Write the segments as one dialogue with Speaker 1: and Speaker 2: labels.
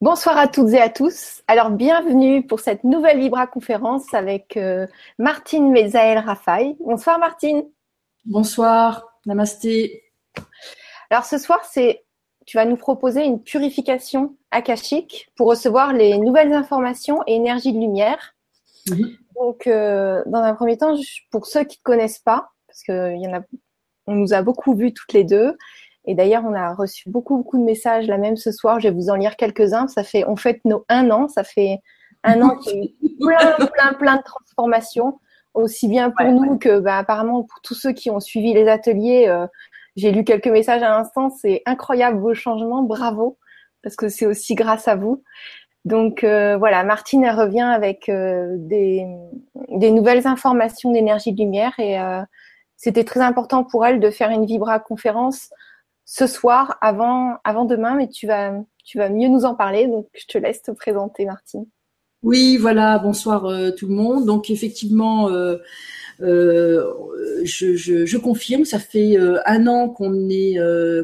Speaker 1: Bonsoir à toutes et à tous. Alors, bienvenue pour cette nouvelle Libra conférence avec euh, Martine Mezaël Rafaï. Bonsoir Martine.
Speaker 2: Bonsoir, namasté.
Speaker 1: Alors, ce soir, c'est tu vas nous proposer une purification akashique pour recevoir les nouvelles informations et énergies de lumière. Mhm. Donc, euh, dans un premier temps, pour ceux qui ne te connaissent pas, parce que y en a, on nous a beaucoup vus toutes les deux, et d'ailleurs, on a reçu beaucoup, beaucoup de messages là même ce soir. Je vais vous en lire quelques-uns. Ça fait, on fête nos un an. Ça fait un an qu'il y a eu plein, plein, plein de transformations, aussi bien pour nous que, bah, apparemment, pour tous ceux qui ont suivi les ateliers. Euh, j'ai lu quelques messages à l'instant. C'est incroyable vos changements. Bravo. Parce que c'est aussi grâce à vous. Donc euh, voilà, Martine elle revient avec euh, des, des, nouvelles informations d'énergie de lumière et c'était très important pour elle de faire une Vibra conférence ce soir avant, avant demain, mais tu vas, tu vas mieux nous en parler. Donc, je te laisse te présenter, Martine.
Speaker 2: Oui, voilà, bonsoir euh, tout le monde. Donc, effectivement, euh, euh, je, je, confirme, ça fait un an qu'on est,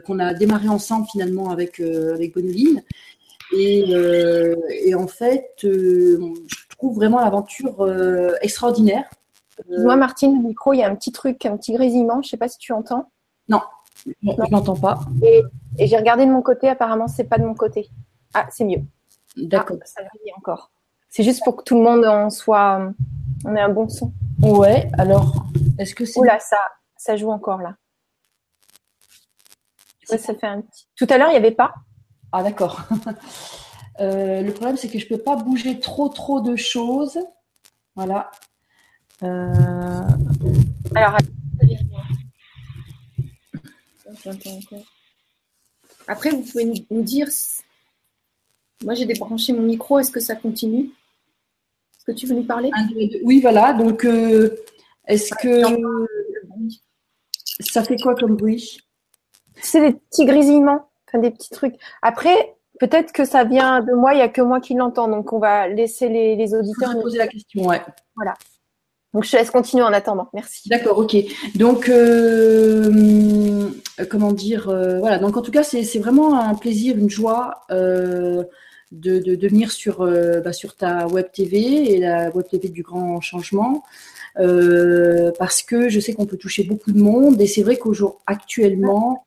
Speaker 2: qu'on a démarré ensemble finalement avec, avec Bonoline. Et, et, en fait, je trouve vraiment l'aventure extraordinaire.
Speaker 1: Moi, Martine, le micro, il y a un petit truc, un petit grésillement. Je ne sais pas si tu entends.
Speaker 2: Non, je n'entends pas.
Speaker 1: Et, j'ai regardé de mon côté, apparemment, c'est pas de mon côté. Ah, c'est mieux.
Speaker 2: D'accord.
Speaker 1: Ah, ça grille encore. C'est juste pour que tout le monde en soit. On ait un bon son.
Speaker 2: Ouais, alors, est-ce que c'est.
Speaker 1: Oula, ça, ça joue encore là. ça fait un petit. Tout à l'heure, il n'y avait pas.
Speaker 2: Ah, d'accord. Euh, le problème, c'est que je ne peux pas bouger trop, trop de choses. Voilà. Euh...
Speaker 1: Alors, après, vous pouvez nous dire. Moi, j'ai débranché mon micro. Est-ce que ça continue? Est-ce que tu veux nous parler?
Speaker 2: Oui, voilà. Donc, euh, est-ce que ça fait quoi comme bruit?
Speaker 1: C'est des petits grésillements, enfin des petits trucs. Après, peut-être que ça vient de moi. Il n'y a que moi qui l'entends. Donc, on va laisser les, les auditeurs.
Speaker 2: poser la question. Ouais.
Speaker 1: Voilà. Donc je te laisse continuer en attendant. Merci.
Speaker 2: D'accord, ok. Donc euh, comment dire, euh, voilà. Donc en tout cas, c'est vraiment un plaisir, une joie euh, de, de, venir sur bah, sur ta web TV et la web TV du Grand Changement. parce que je sais qu'on peut toucher beaucoup de monde et c'est vrai qu'aujourd'hui actuellement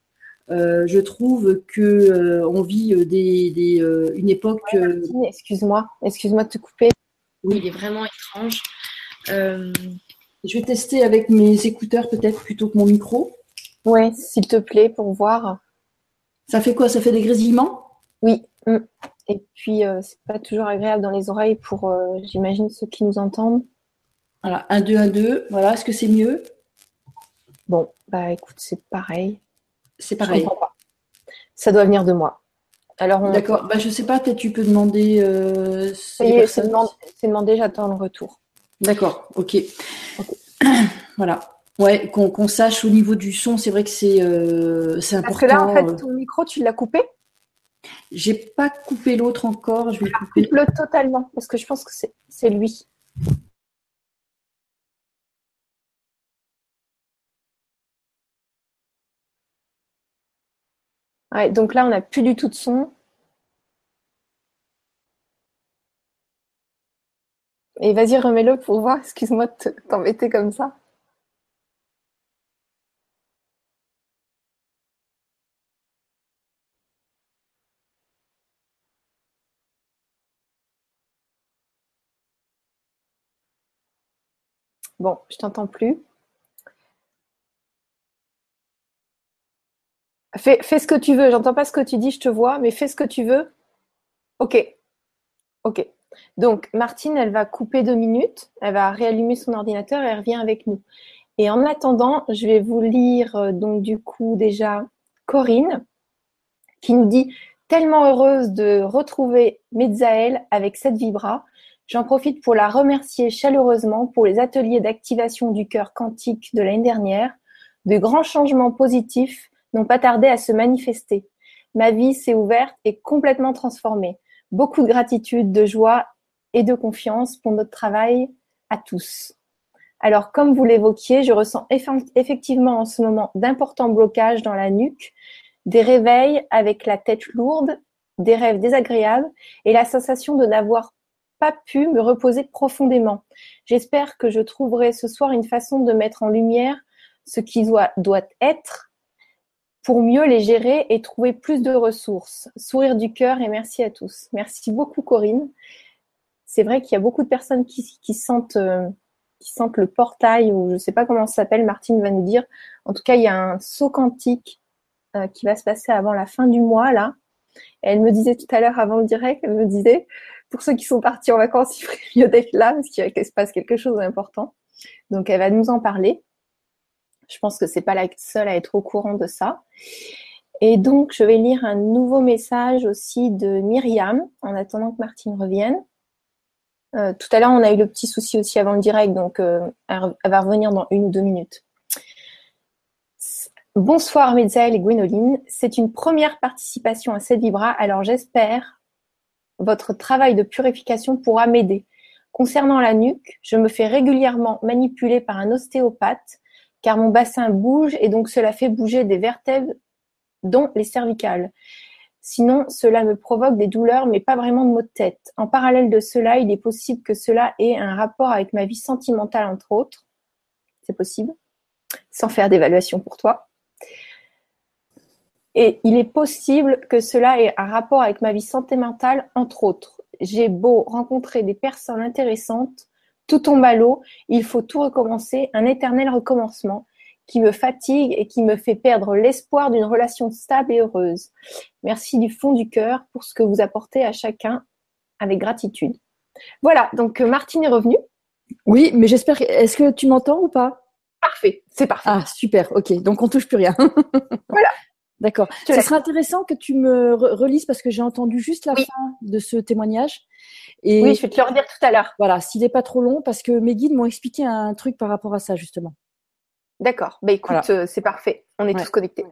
Speaker 2: je trouve que on vit des, des une époque.
Speaker 1: excuse-moi, excuse-moi de te couper.
Speaker 2: Oui, il est vraiment étrange. Euh, je vais tester avec mes écouteurs peut-être plutôt que mon micro.
Speaker 1: Oui, s'il te plaît, pour voir.
Speaker 2: Ça fait quoi? Ça fait des grésillements?
Speaker 1: Oui. Mm. Et puis, euh, c'est pas toujours agréable dans les oreilles pour, euh, j'imagine, ceux qui nous entendent.
Speaker 2: Voilà, 1, 2, 1, 2. Voilà, est-ce que c'est mieux?
Speaker 1: Bon, bah écoute, c'est pareil.
Speaker 2: C'est pareil. Je pas.
Speaker 1: Ça doit venir de moi.
Speaker 2: Alors, D'accord, bah, je sais pas, peut-être tu peux demander.
Speaker 1: c'est demandé, j'attends le retour.
Speaker 2: D'accord, ok. voilà. Ouais, qu'on sache au niveau du son, c'est vrai que c'est euh, important. Parce que
Speaker 1: là, en fait, ton micro, tu l'as coupé?
Speaker 2: J'ai pas coupé l'autre encore. Je vais
Speaker 1: couper. le totalement, parce que je pense que c'est lui. Ouais, donc là, on n'a plus du tout de son. Et vas-y, remets-le pour voir. Excuse-moi de t'embêter comme ça. Bon, je t'entends plus. Fais, fais, ce que tu veux. J'entends pas ce que tu dis, je te vois, mais fais ce que tu veux. Ok. Ok. Donc, Martine, elle va couper deux minutes, elle va réallumer son ordinateur et elle revient avec nous. Et en attendant, je vais vous lire euh, donc du coup déjà Corinne qui nous dit tellement heureuse de retrouver Metzaël avec cette vibra. J'en profite pour la remercier chaleureusement pour les ateliers d'activation du cœur quantique de l'année dernière. De grands changements positifs n'ont pas tardé à se manifester. Ma vie s'est ouverte et complètement transformée. Beaucoup de gratitude, de joie et de confiance pour notre travail à tous. Alors, comme vous l'évoquiez, je ressens effectivement en ce moment d'importants blocages dans la nuque, des réveils avec la tête lourde des rêves désagréables et la sensation de n'avoir pas pu me reposer profondément. J'espère que je trouverai ce soir une façon de mettre en lumière ce qui doit, être pour mieux les gérer et trouver plus de ressources. Sourire du cœur et merci à tous. Merci beaucoup Corinne. C'est vrai qu'il y a beaucoup de personnes qui, sentent, euh, sentent le portail ou je ne sais pas comment ça s'appelle, Martine va nous dire. En tout cas, il y a un saut quantique euh, qui va se passer avant la fin du mois là. elle me disait tout à l'heure avant le direct, elle me disait pour ceux qui sont partis en vacances, il ferait mieux d'être là parce qu'il se passe quelque chose d'important. Donc elle va nous en parler. Je pense que c'est pas la seule à être au courant de ça. Et donc je vais lire un nouveau message aussi de Myriam en attendant que Martine revienne. Euh, tout à l'heure, on a eu le petit souci aussi avant le direct, donc euh, elle, va revenir dans une ou deux minutes. Bonsoir Metzaël et Gwénoline. C'est une première participation à cette Vibra, alors j'espère votre travail de purification pourra m'aider. Concernant la nuque, je me fais régulièrement manipuler par un ostéopathe car mon bassin bouge et donc cela fait bouger des vertèbres dont les cervicales. Sinon, cela me provoque des douleurs, mais pas vraiment de maux de tête. En parallèle de cela, il est possible que cela ait un rapport avec ma vie sentimentale, entre autres. C'est possible, sans faire d'évaluation pour toi. Et il est possible que cela ait un rapport avec ma vie sentimentale, entre autres. J'ai beau rencontrer des personnes intéressantes, tout tombe à l'eau, il faut tout recommencer, un éternel recommencement qui me fatigue et qui me fait perdre l'espoir d'une relation stable et heureuse. Merci du fond du cœur pour ce que vous apportez à chacun avec gratitude. Voilà, donc euh, Martine est revenue.
Speaker 2: Oui, mais j'espère. Est-ce que tu m'entends ou pas?
Speaker 1: Parfait, c'est parfait.
Speaker 2: Ah, super, ok. Donc on touche plus rien.
Speaker 1: voilà.
Speaker 2: D'accord. Ce serait intéressant que tu me relises parce que j'ai entendu juste la fin de ce témoignage.
Speaker 1: Et oui, je vais te le redire tout à l'heure.
Speaker 2: Voilà, s'il n'est pas trop long, parce que mes guides m'ont expliqué un truc par rapport à ça, justement.
Speaker 1: D'accord. Bah écoute, euh, c'est parfait. On est tous connectés.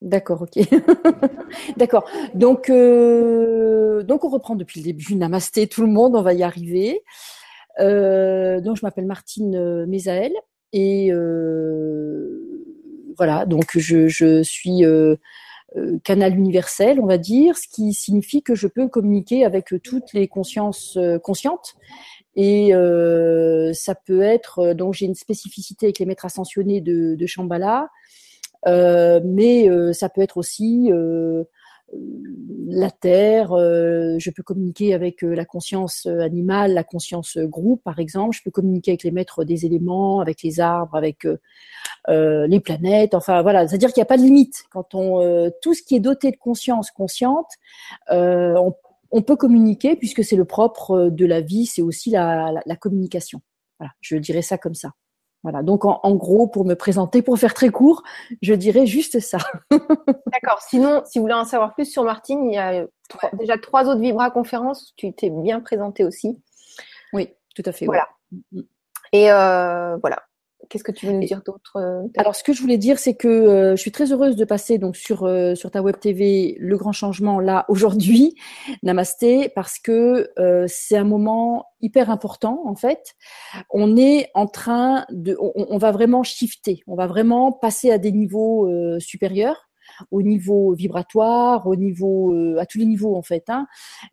Speaker 2: D'accord, ok. D'accord. Donc, euh, donc on reprend depuis le début. Namasté tout le monde, on va y arriver. Euh, donc je m'appelle Martine Mézaël et voilà. Donc je, suis canal universel, on va dire, ce qui signifie que je peux communiquer avec toutes les consciences conscientes et euh, ça peut être, euh, donc j'ai une spécificité avec les maîtres ascensionnés de, Shambhala, euh, mais euh, ça peut être aussi euh, la terre. je peux communiquer avec la conscience animale, la conscience groupe, par exemple. Je peux communiquer avec les maîtres des éléments, avec les arbres, avec les planètes. Enfin voilà, c'est-à-dire qu'il n'y a pas de limite quand on tout ce qui est doté de conscience consciente, on on peut communiquer puisque c'est le propre euh, de la vie, c'est aussi la, communication. Voilà, je dirais ça comme ça. Voilà, donc en, gros, pour me présenter, pour faire très court, je dirais juste ça.
Speaker 1: D'accord. Sinon, si vous voulez en savoir plus sur Martine, il y a déjà trois autres Vibra conférences. Tu t'es bien présentée aussi.
Speaker 2: Oui, tout à fait.
Speaker 1: Voilà. Mm, mm. Et euh, voilà. Qu'est-ce que tu veux nous dire d'autre euh,
Speaker 2: Alors, ce que je voulais dire, c'est que euh, je suis très heureuse de passer donc sur euh, sur ta web TV le grand changement là aujourd'hui, Namasté, parce que c'est un moment hyper important en fait. On est en train de, on, va vraiment shifter, on va vraiment passer à des niveaux supérieurs au niveau vibratoire, au niveau, à tous les niveaux en fait. Hein.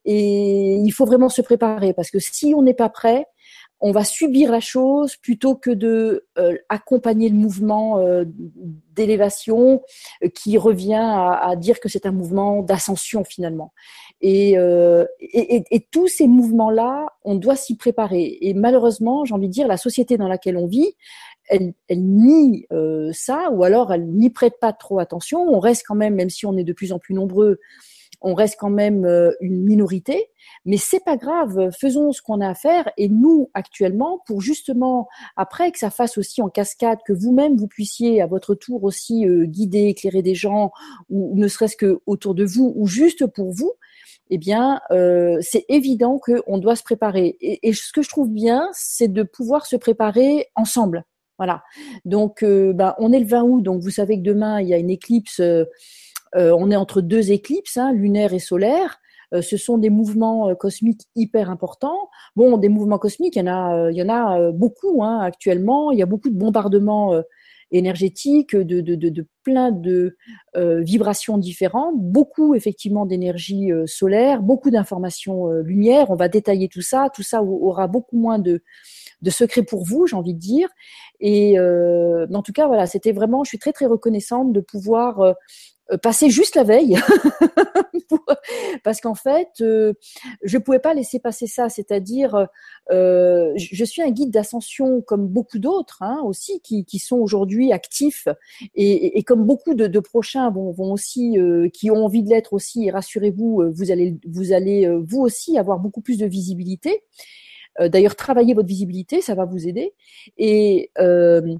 Speaker 2: Et il faut vraiment se préparer parce que si on n'est pas prêt, on va subir la chose plutôt que de euh, accompagner le mouvement euh, d'élévation euh, qui revient à, dire que c'est un mouvement d'ascension finalement. Et, et, tous ces mouvements-là, on doit s'y préparer. Et malheureusement, j'ai envie de dire, la société dans laquelle on vit, elle, elle nie ça, ou alors elle n'y prête pas trop attention. On reste quand même, même si on est de plus en plus nombreux, on reste quand même une minorité. Mais c'est pas grave, faisons ce qu'on a à faire et nous actuellement pour justement après que ça fasse aussi en cascade que vous-même vous puissiez à votre tour aussi euh, guider, éclairer des gens ou ne serait-ce que autour de vous ou juste pour vous. Eh bien, euh, c'est évident qu'on doit se préparer. Et, ce que je trouve bien, c'est de pouvoir se préparer ensemble. Voilà. Donc, euh, bah, on est le 20 août, donc vous savez que demain il y a une éclipse. On est entre deux éclipses, hein, lunaire et solaire. Euh, ce sont des mouvements euh, cosmiques hyper importants. Bon, des mouvements cosmiques, il y en a, euh, il y en a beaucoup hein, actuellement. Il y a beaucoup de bombardements énergétique, de, de, de, plein de vibrations différentes, beaucoup effectivement d'énergie solaire, beaucoup d'informations lumière. On va détailler tout ça. Tout ça aura beaucoup moins de de secret pour vous, j'ai envie de dire. Et euh, en tout cas, voilà, c'était vraiment, je suis très très reconnaissante de pouvoir euh, euh, passer juste la veille, parce qu'en fait, euh, je pouvais pas laisser passer ça. C'est-à-dire, euh, je suis un guide d'ascension comme beaucoup d'autres hein, aussi qui, qui sont aujourd'hui actifs et, et, comme beaucoup de, de prochains vont, vont aussi, euh, qui ont envie de l'être aussi. Rassurez-vous, vous allez, vous allez vous aussi avoir beaucoup plus de visibilité. Euh, d'ailleurs, travailler votre visibilité, ça va vous aider. Et euh,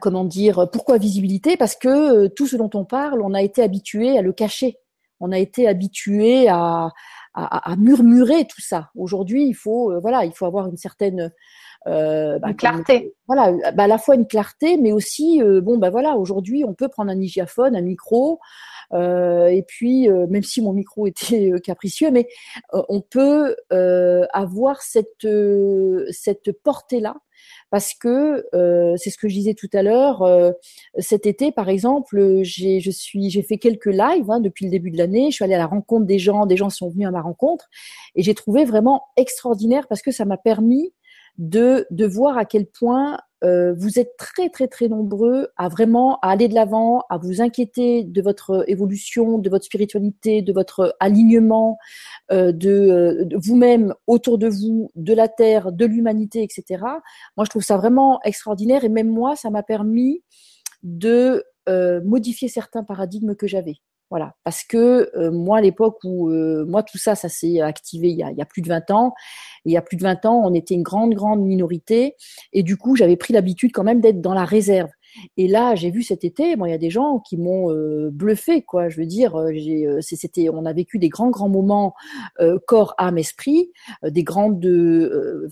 Speaker 2: comment dire Pourquoi visibilité? Parce que euh, tout ce dont on parle, on a été habitué à le cacher. On a été habitué à, à, murmurer tout ça. Aujourd'hui, il faut voilà, il faut avoir une certaine
Speaker 1: euh, bah, une clarté.
Speaker 2: voilà, bah, à la fois une clarté, mais aussi bon bah voilà, aujourd'hui on peut prendre un hygiaphone, un micro, euh, et puis, euh, même si mon micro était euh, capricieux, mais on peut avoir cette cette portée-là parce que c'est ce que je disais tout à l'heure. cet été, par exemple, j'ai je suis j'ai fait quelques lives hein, depuis le début de l'année. Je suis allée à la rencontre des gens, des gens sont venus à ma rencontre et j'ai trouvé vraiment extraordinaire parce que ça m'a permis de de voir à quel point euh, vous êtes très très très nombreux à vraiment aller de l'avant, à vous inquiéter de votre évolution, de votre spiritualité, de votre alignement, euh, de, euh, de vous-même autour de vous, de la terre, de l'humanité, etc. Moi, je trouve ça vraiment extraordinaire et même moi, ça m'a permis de modifier certains paradigmes que j'avais. Voilà, parce que euh, moi, à l'époque où euh, moi tout ça, ça s'est activé il y, a, il y, a, plus de 20 ans. il y a plus de 20 ans, on était une grande, grande minorité, et du coup, j'avais pris l'habitude quand même d'être dans la réserve. Et là, j'ai vu cet été, bon, il y a des gens qui m'ont euh, bluffé, quoi. Je veux dire, j'ai, c'était, on a vécu des grands, grands moments corps, âme, esprit, des grandes,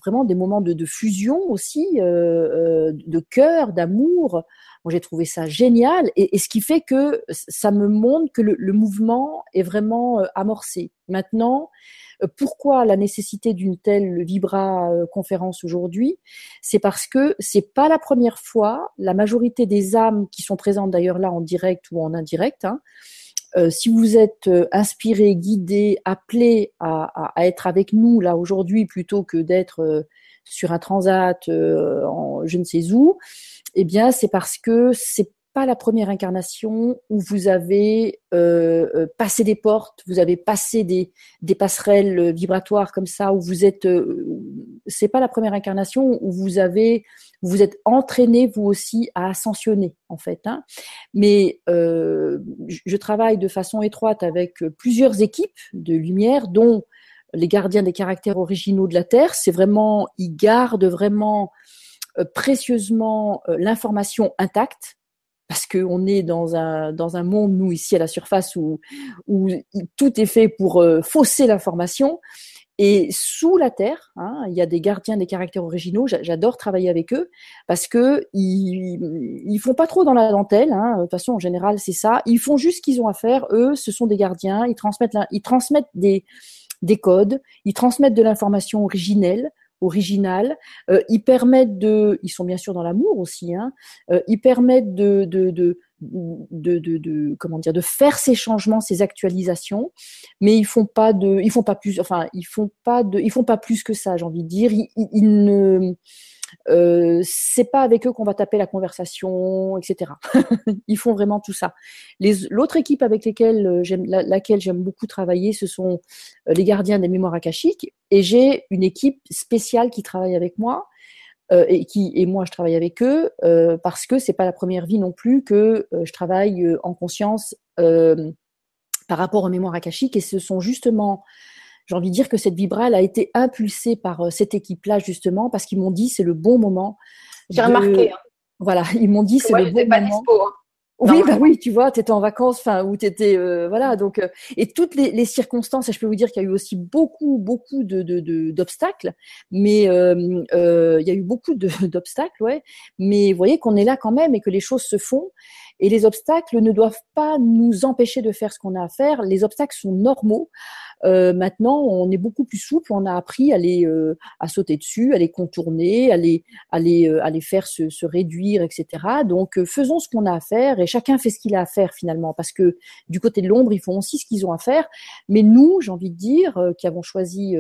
Speaker 2: vraiment des moments de, de fusion aussi, de cœur, d'amour. Moi, j'ai trouvé ça génial et, ce qui fait que ça me montre que le, mouvement est vraiment euh, amorcé. Maintenant, euh, pourquoi la nécessité d'une telle Vibra euh, conférence aujourd'hui? C'est parce que c'est pas la première fois. La majorité des âmes qui sont présentes d'ailleurs là en direct ou en indirect. Hein, euh, si vous êtes inspiré, guidé, appelé à, être avec nous là aujourd'hui plutôt que d'être sur un transat en je ne sais où, eh bien, c'est parce que c'est pas la première incarnation où vous avez euh, euh, passé des portes, vous avez passé des, passerelles vibratoires comme ça, où vous êtes, euh, c'est pas la première incarnation où vous avez, vous êtes entraîné vous aussi à ascensionner en fait. Hein. Mais euh, je travaille de façon étroite avec plusieurs équipes de lumière, dont les gardiens des caractères originaux de la Terre. C'est vraiment, ils gardent vraiment euh, précieusement euh, l'information intacte parce qu'on est dans un, dans un monde, nous, ici à la surface, où, tout est fait pour euh, fausser l'information. Et sous la terre, hein, il y a des gardiens des caractères originaux. J'adore travailler avec eux parce que ils font pas trop dans la dentelle. Hein. De toute façon, en général, c'est ça. Ils font juste ce qu'ils ont à faire. Eux, ce sont des gardiens. Ils transmettent, ils transmettent des, des codes. Ils transmettent de l'information originelle original. Euh, ils permettent de, ils sont bien sûr dans l'amour aussi. Hein, euh, ils permettent de, de, de de, de, de, comment dire de faire ces changements, ces actualisations, mais ils font pas de, ils font pas plus, enfin ils font pas de, ils font pas plus que ça, j'ai envie de dire. Ils, ils ne euh, c'est pas avec eux qu'on va taper la conversation, etc. Ils font vraiment tout ça. L'autre équipe avec euh, laquelle j'aime beaucoup travailler, ce sont euh, les gardiens des mémoires akashiques. Et j'ai une équipe spéciale qui travaille avec moi. Et qui et moi je travaille avec eux parce que c'est pas la première vie non plus que je travaille en conscience par rapport aux mémoires akashiques et ce sont justement j'ai envie de dire que cette vibra, elle a été impulsée par euh, cette équipe-là, justement, parce qu'ils m'ont dit c'est le bon moment.
Speaker 1: J'ai remarqué. Hein.
Speaker 2: Voilà, ils m'ont dit c'est le bon pas moment. Dispo, hein. Oui, bah oui, tu vois, tu étais en vacances, enfin, où tu étais, euh, voilà, donc, euh, et toutes les, les, circonstances, et je peux vous dire qu'il y a eu aussi beaucoup, beaucoup de, d'obstacles, de, mais il y a eu beaucoup d'obstacles, ouais, mais vous voyez qu'on est là quand même et que les choses se font, Et les obstacles ne doivent pas nous empêcher de faire ce qu'on a à faire. Les obstacles sont normaux. Euh, maintenant, on est beaucoup plus souple. On a appris à les euh, à sauter dessus, à les contourner, à les à les, euh, à les faire se, réduire, etc. Donc, faisons ce qu'on a à faire et chacun fait ce qu'il a à faire finalement, parce que du côté de l'ombre, ils font aussi ce qu'ils ont à faire. Mais nous, j'ai envie de dire, qui avons choisi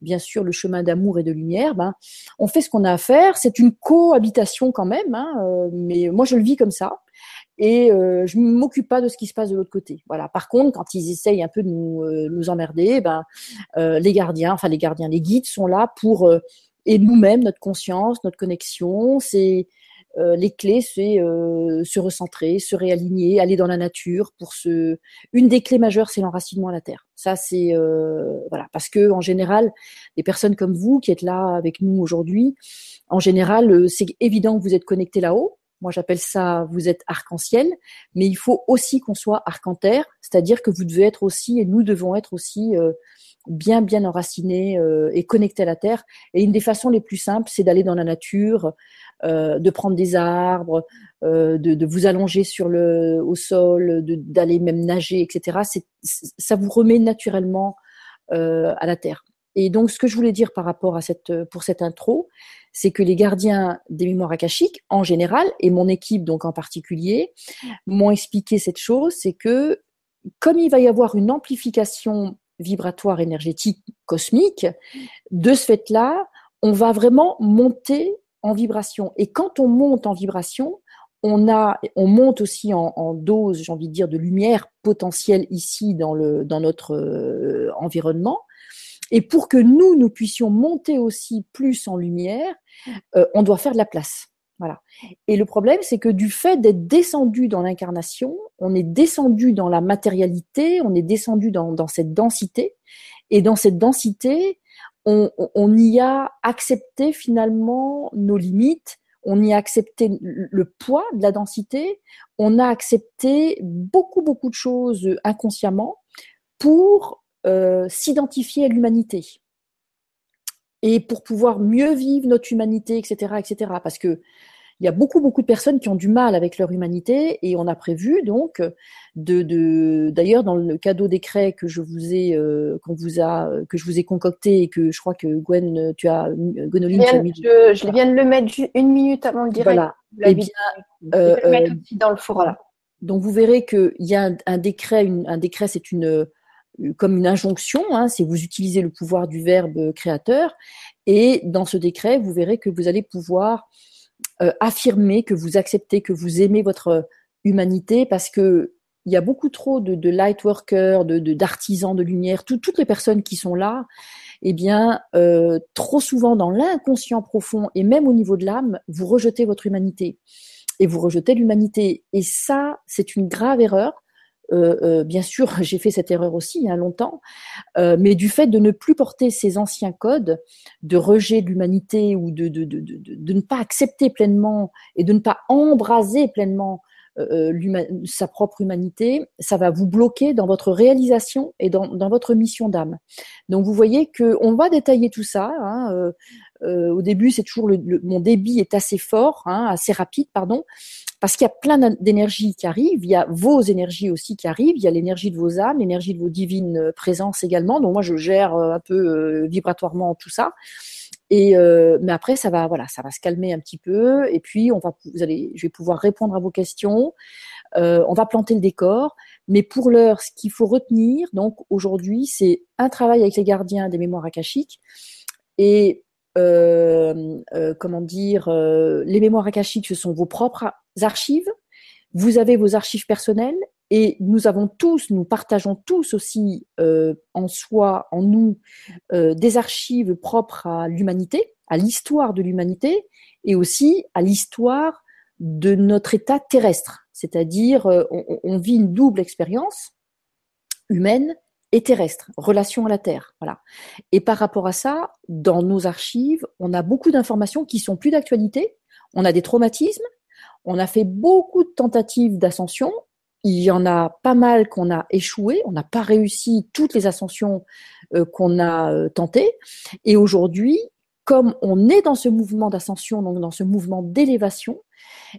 Speaker 2: bien sûr le chemin d'amour et de lumière, ben, on fait ce qu'on a à faire. C'est une cohabitation quand même, hein, mais moi je le vis comme ça et euh, je m'occupe pas de ce qui se passe de l'autre côté. Voilà. Par contre, quand ils essayent un peu de nous, euh, nous emmerder, ben euh, les gardiens, enfin les gardiens, les guides sont là pour euh, et nous-mêmes, notre conscience, notre connexion, c'est les clés, c'est se recentrer, se réaligner, aller dans la nature pour se. Une des clés majeures, c'est l'enracinement à la terre. Ça, c'est voilà, parce que en général, des personnes comme vous qui êtes là avec nous aujourd'hui, en général, c'est évident que vous êtes connectés là-haut moi, j'appelle ça, vous êtes arc-en-ciel, mais il faut aussi qu'on soit arc-en-terre, c'est-à-dire que vous devez être aussi, et nous devons être aussi euh, bien, bien enracinés euh, et connectés à la terre. Et une des façons les plus simples, c'est d'aller dans la nature, euh, de prendre des arbres, de, vous allonger sur le, au sol, d'aller même nager, etc. ça vous remet naturellement à la terre. Et donc, ce que je voulais dire par rapport à cette, pour cette intro, c'est que les gardiens des mémoires akashiques, en général, et mon équipe donc en particulier, m'ont expliqué cette chose, c'est que comme il va y avoir une amplification vibratoire énergétique cosmique, de ce fait-là, on va vraiment monter en vibration. Et quand on monte en vibration, on a, on monte aussi en, dose, j'ai envie de dire, de lumière potentielle ici dans le, dans notre euh, environnement. Et pour que nous, nous puissions monter aussi plus en lumière, euh, on doit faire de la place. Voilà. Et le problème, c'est que du fait d'être descendu dans l'incarnation, on est descendu dans la matérialité, on est descendu dans, cette densité. Et dans cette densité, on, on, y a accepté finalement nos limites, on y a accepté le poids de la densité, on a accepté beaucoup, beaucoup de choses inconsciemment pour euh, s'identifier à l'humanité et pour pouvoir mieux vivre notre humanité, etc., etc. Parce que il y a beaucoup beaucoup de personnes qui ont du mal avec leur humanité et on a prévu donc de, d'ailleurs dans le cadeau décret que je vous ai euh, qu'on vous a que je vous ai concocté et que je crois que Gwen tu as
Speaker 1: Gwenoline je, je, viens de le mettre une minute avant le direct.
Speaker 2: Voilà. Eh bien,
Speaker 1: euh, le mettre aussi dans le forum.
Speaker 2: Donc vous verrez qu'il y a un, décret, un décret c'est une comme une injonction, hein, c'est vous utilisez le pouvoir du verbe créateur, et dans ce décret, vous verrez que vous allez pouvoir euh, affirmer que vous acceptez, que vous aimez votre humanité, parce que il y a beaucoup trop de, de light workers, d'artisans de, lumière, toutes les personnes qui sont là, eh bien, euh, trop souvent dans l'inconscient profond et même au niveau de l'âme, vous rejetez votre humanité et vous rejetez l'humanité. Et ça, c'est une grave erreur bien sûr, j'ai fait cette erreur aussi il y a longtemps, euh, mais du fait de ne plus porter ces anciens codes de rejet de l'humanité ou de, de, de, de, ne pas accepter pleinement et de ne pas embraser pleinement sa propre humanité, ça va vous bloquer dans votre réalisation et dans, dans votre mission d'âme. Donc vous voyez que on va détailler tout ça. Hein, au début, c'est toujours le, mon débit est assez fort, hein, assez rapide, pardon parce qu'il y a plein d'énergies qui arrivent, il y a vos énergies aussi qui arrivent, il y a l'énergie de vos âmes, l'énergie de vos divines euh, présences également. Donc moi je gère euh, un peu euh, vibratoirement tout ça. Et mais après ça va voilà, ça va se calmer un petit peu et puis on va vous allez je vais pouvoir répondre à vos questions. on va planter le décor, mais pour l'heure ce qu'il faut retenir donc aujourd'hui, c'est un travail avec les gardiens des mémoires akashiques et euh, euh, comment dire, euh, les mémoires akashiques, ce sont vos propres archives. Vous avez vos archives personnelles et nous avons tous, nous partageons tous aussi en soi, en nous, des archives propres à l'humanité, à l'histoire de l'humanité et aussi à l'histoire de notre état terrestre. C'est-à-dire, on, vit une double expérience humaine et terrestre, relation à la Terre. Voilà. Et par rapport à ça, dans nos archives, on a beaucoup d'informations qui sont plus d'actualité. On a des traumatismes. On a fait beaucoup de tentatives d'ascension. Il y en a pas mal qu'on a échoué. On n'a pas réussi toutes les ascensions euh, qu'on a euh, tentées. Et aujourd'hui, comme on est dans ce mouvement d'ascension, donc dans ce mouvement d'élévation,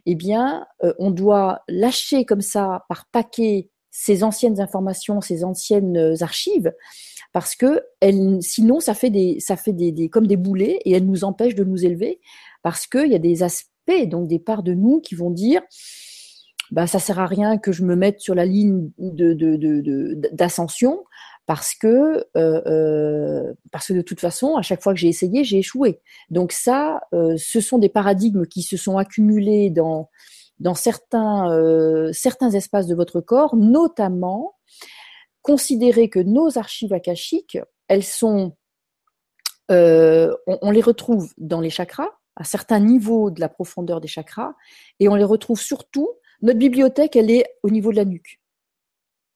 Speaker 2: eh bien, euh, on doit lâcher comme ça par paquet ces anciennes informations, ces anciennes euh, archives, parce que sinon ça fait des, ça fait des, comme des boulets et elles nous empêchent de nous élever, parce qu'il y a des aspects, donc des parts de nous qui vont dire, bah ça sert à rien que je me mette sur la ligne d'ascension parce que euh, euh, parce que de toute façon, à chaque fois que j'ai essayé, j'ai échoué. Donc ça, euh, ce sont des paradigmes qui se sont accumulés dans dans certains certains espaces de votre corps, notamment considérer que nos archives akashiques, elles sont on, on les retrouve dans les chakras à certains niveaux de la profondeur des chakras et on les retrouve surtout notre bibliothèque, elle est au niveau de la nuque.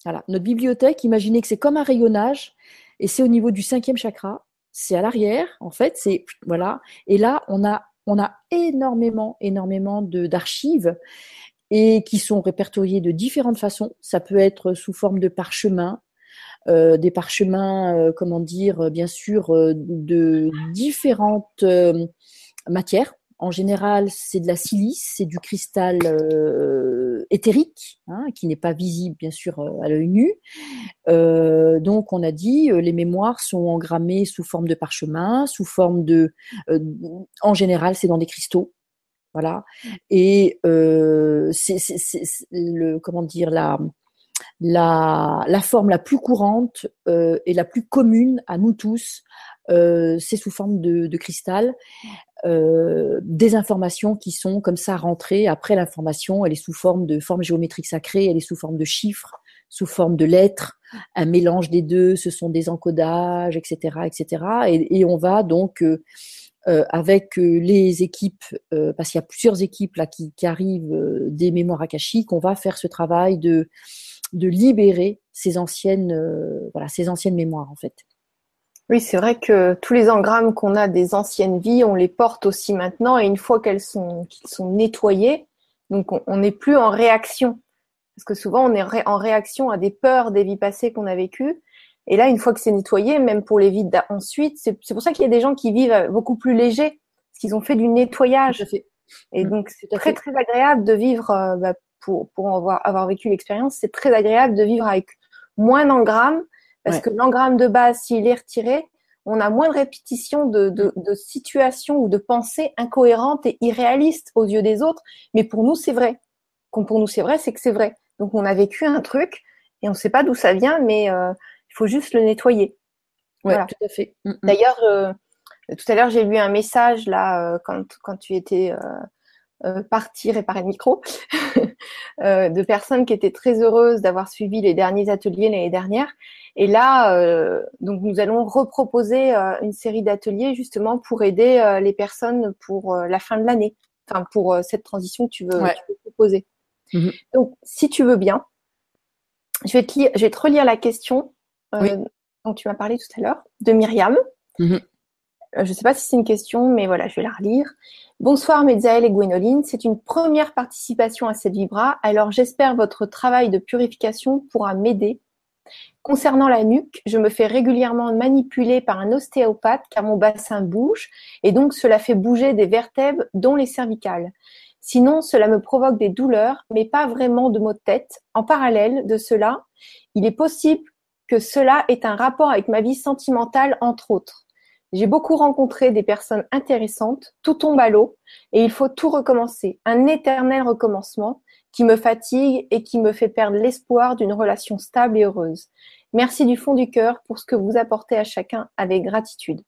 Speaker 2: Voilà. Notre bibliothèque, imaginez que c'est comme un rayonnage et c'est au niveau du cinquième chakra. C'est à l'arrière, en fait. C'est voilà. Et là, on a on a énormément, énormément d'archives et qui sont répertoriées de différentes façons. Ça peut être sous forme de parchemin, euh, des parchemins, euh, comment dire, bien sûr, euh, de différentes matières. En général, c'est de la silice, c'est du cristal euh, éthérique, hein, qui n'est pas visible bien sûr euh, à l'œil nu. Euh, donc, on a dit, les mémoires sont engrammées sous forme de parchemin, sous forme de, en général, c'est dans des cristaux. Voilà. Et c'est le comment dire la la, la forme la plus courante et la plus commune à nous tous, c'est sous forme de, de cristal. Euh, des informations qui sont comme ça rentrées. Après l'information, elle est sous forme de forme géométrique sacrée, elle est sous forme de chiffres, sous forme de lettres, un mélange des deux. Ce sont des encodages, etc., etc. Et, on va donc euh, euh, avec les équipes, parce qu'il y a plusieurs équipes là qui, qui arrivent des mémoires akashiques, on va faire ce travail de de libérer ces anciennes, voilà, ces anciennes mémoires en fait.
Speaker 1: Oui, c'est vrai que tous les engrammes qu'on a des anciennes vies, on les porte aussi maintenant, et une fois qu'elles sont, qu'ils sont nettoyés, donc on n'est plus en réaction. Parce que souvent, on est en réaction à des peurs des vies passées qu'on a vécues. Et là, une fois que c'est nettoyé, même pour les vies d'ensuite, c'est, c'est pour ça qu'il y a des gens qui vivent beaucoup plus légers, parce qu'ils ont fait du nettoyage. Et donc, c'est très, très agréable de vivre, euh, bah, pour, pour avoir, avoir vécu l'expérience, c'est très agréable de vivre avec moins d'engrammes, parce que l'engramme de base, s'il est retiré, on a moins de répétitions de, de, de, situations ou de pensées incohérentes et irréalistes aux yeux des autres. Mais pour nous, c'est vrai. Quand pour nous, c'est vrai, c'est que c'est vrai. Donc, on a vécu un truc et on ne sait pas d'où ça vient, mais euh, il faut juste le nettoyer.
Speaker 2: Oui, tout à fait.
Speaker 1: Mm, mm. D'ailleurs, euh, tout à l'heure, j'ai lu un message là euh, quand, quand tu étais euh, partir réparer le micro, euh, de personnes qui étaient très heureuses d'avoir suivi les derniers ateliers l'année dernière. Et là, euh, donc nous allons reproposer une série d'ateliers justement pour aider les personnes pour la fin de l'année, enfin pour cette transition que tu veux, proposer. Mhm. Donc, si tu veux bien, je vais te, je vais te relire la question dont tu m'as parlé tout à l'heure de Myriam. Mhm. Je ne sais pas si c'est une question, mais voilà, je vais la relire. Bonsoir Metzaël et Gwénoline, c'est une première participation à cette vibra, alors j'espère votre travail de purification pourra m'aider. Concernant la nuque, je me fais régulièrement manipuler par un ostéopathe car mon bassin bouge et donc cela fait bouger des vertèbres dont les cervicales. Sinon, cela me provoque des douleurs, mais pas vraiment de maux de tête. En parallèle de cela, il est possible que cela ait un rapport avec ma vie sentimentale, entre autres. J'ai beaucoup rencontré des personnes intéressantes, tout tombe à l'eau et il faut tout recommencer. Un éternel recommencement qui me fatigue et qui me fait perdre l'espoir d'une relation stable et heureuse. Merci du fond du cœur pour ce que vous apportez à chacun avec gratitude.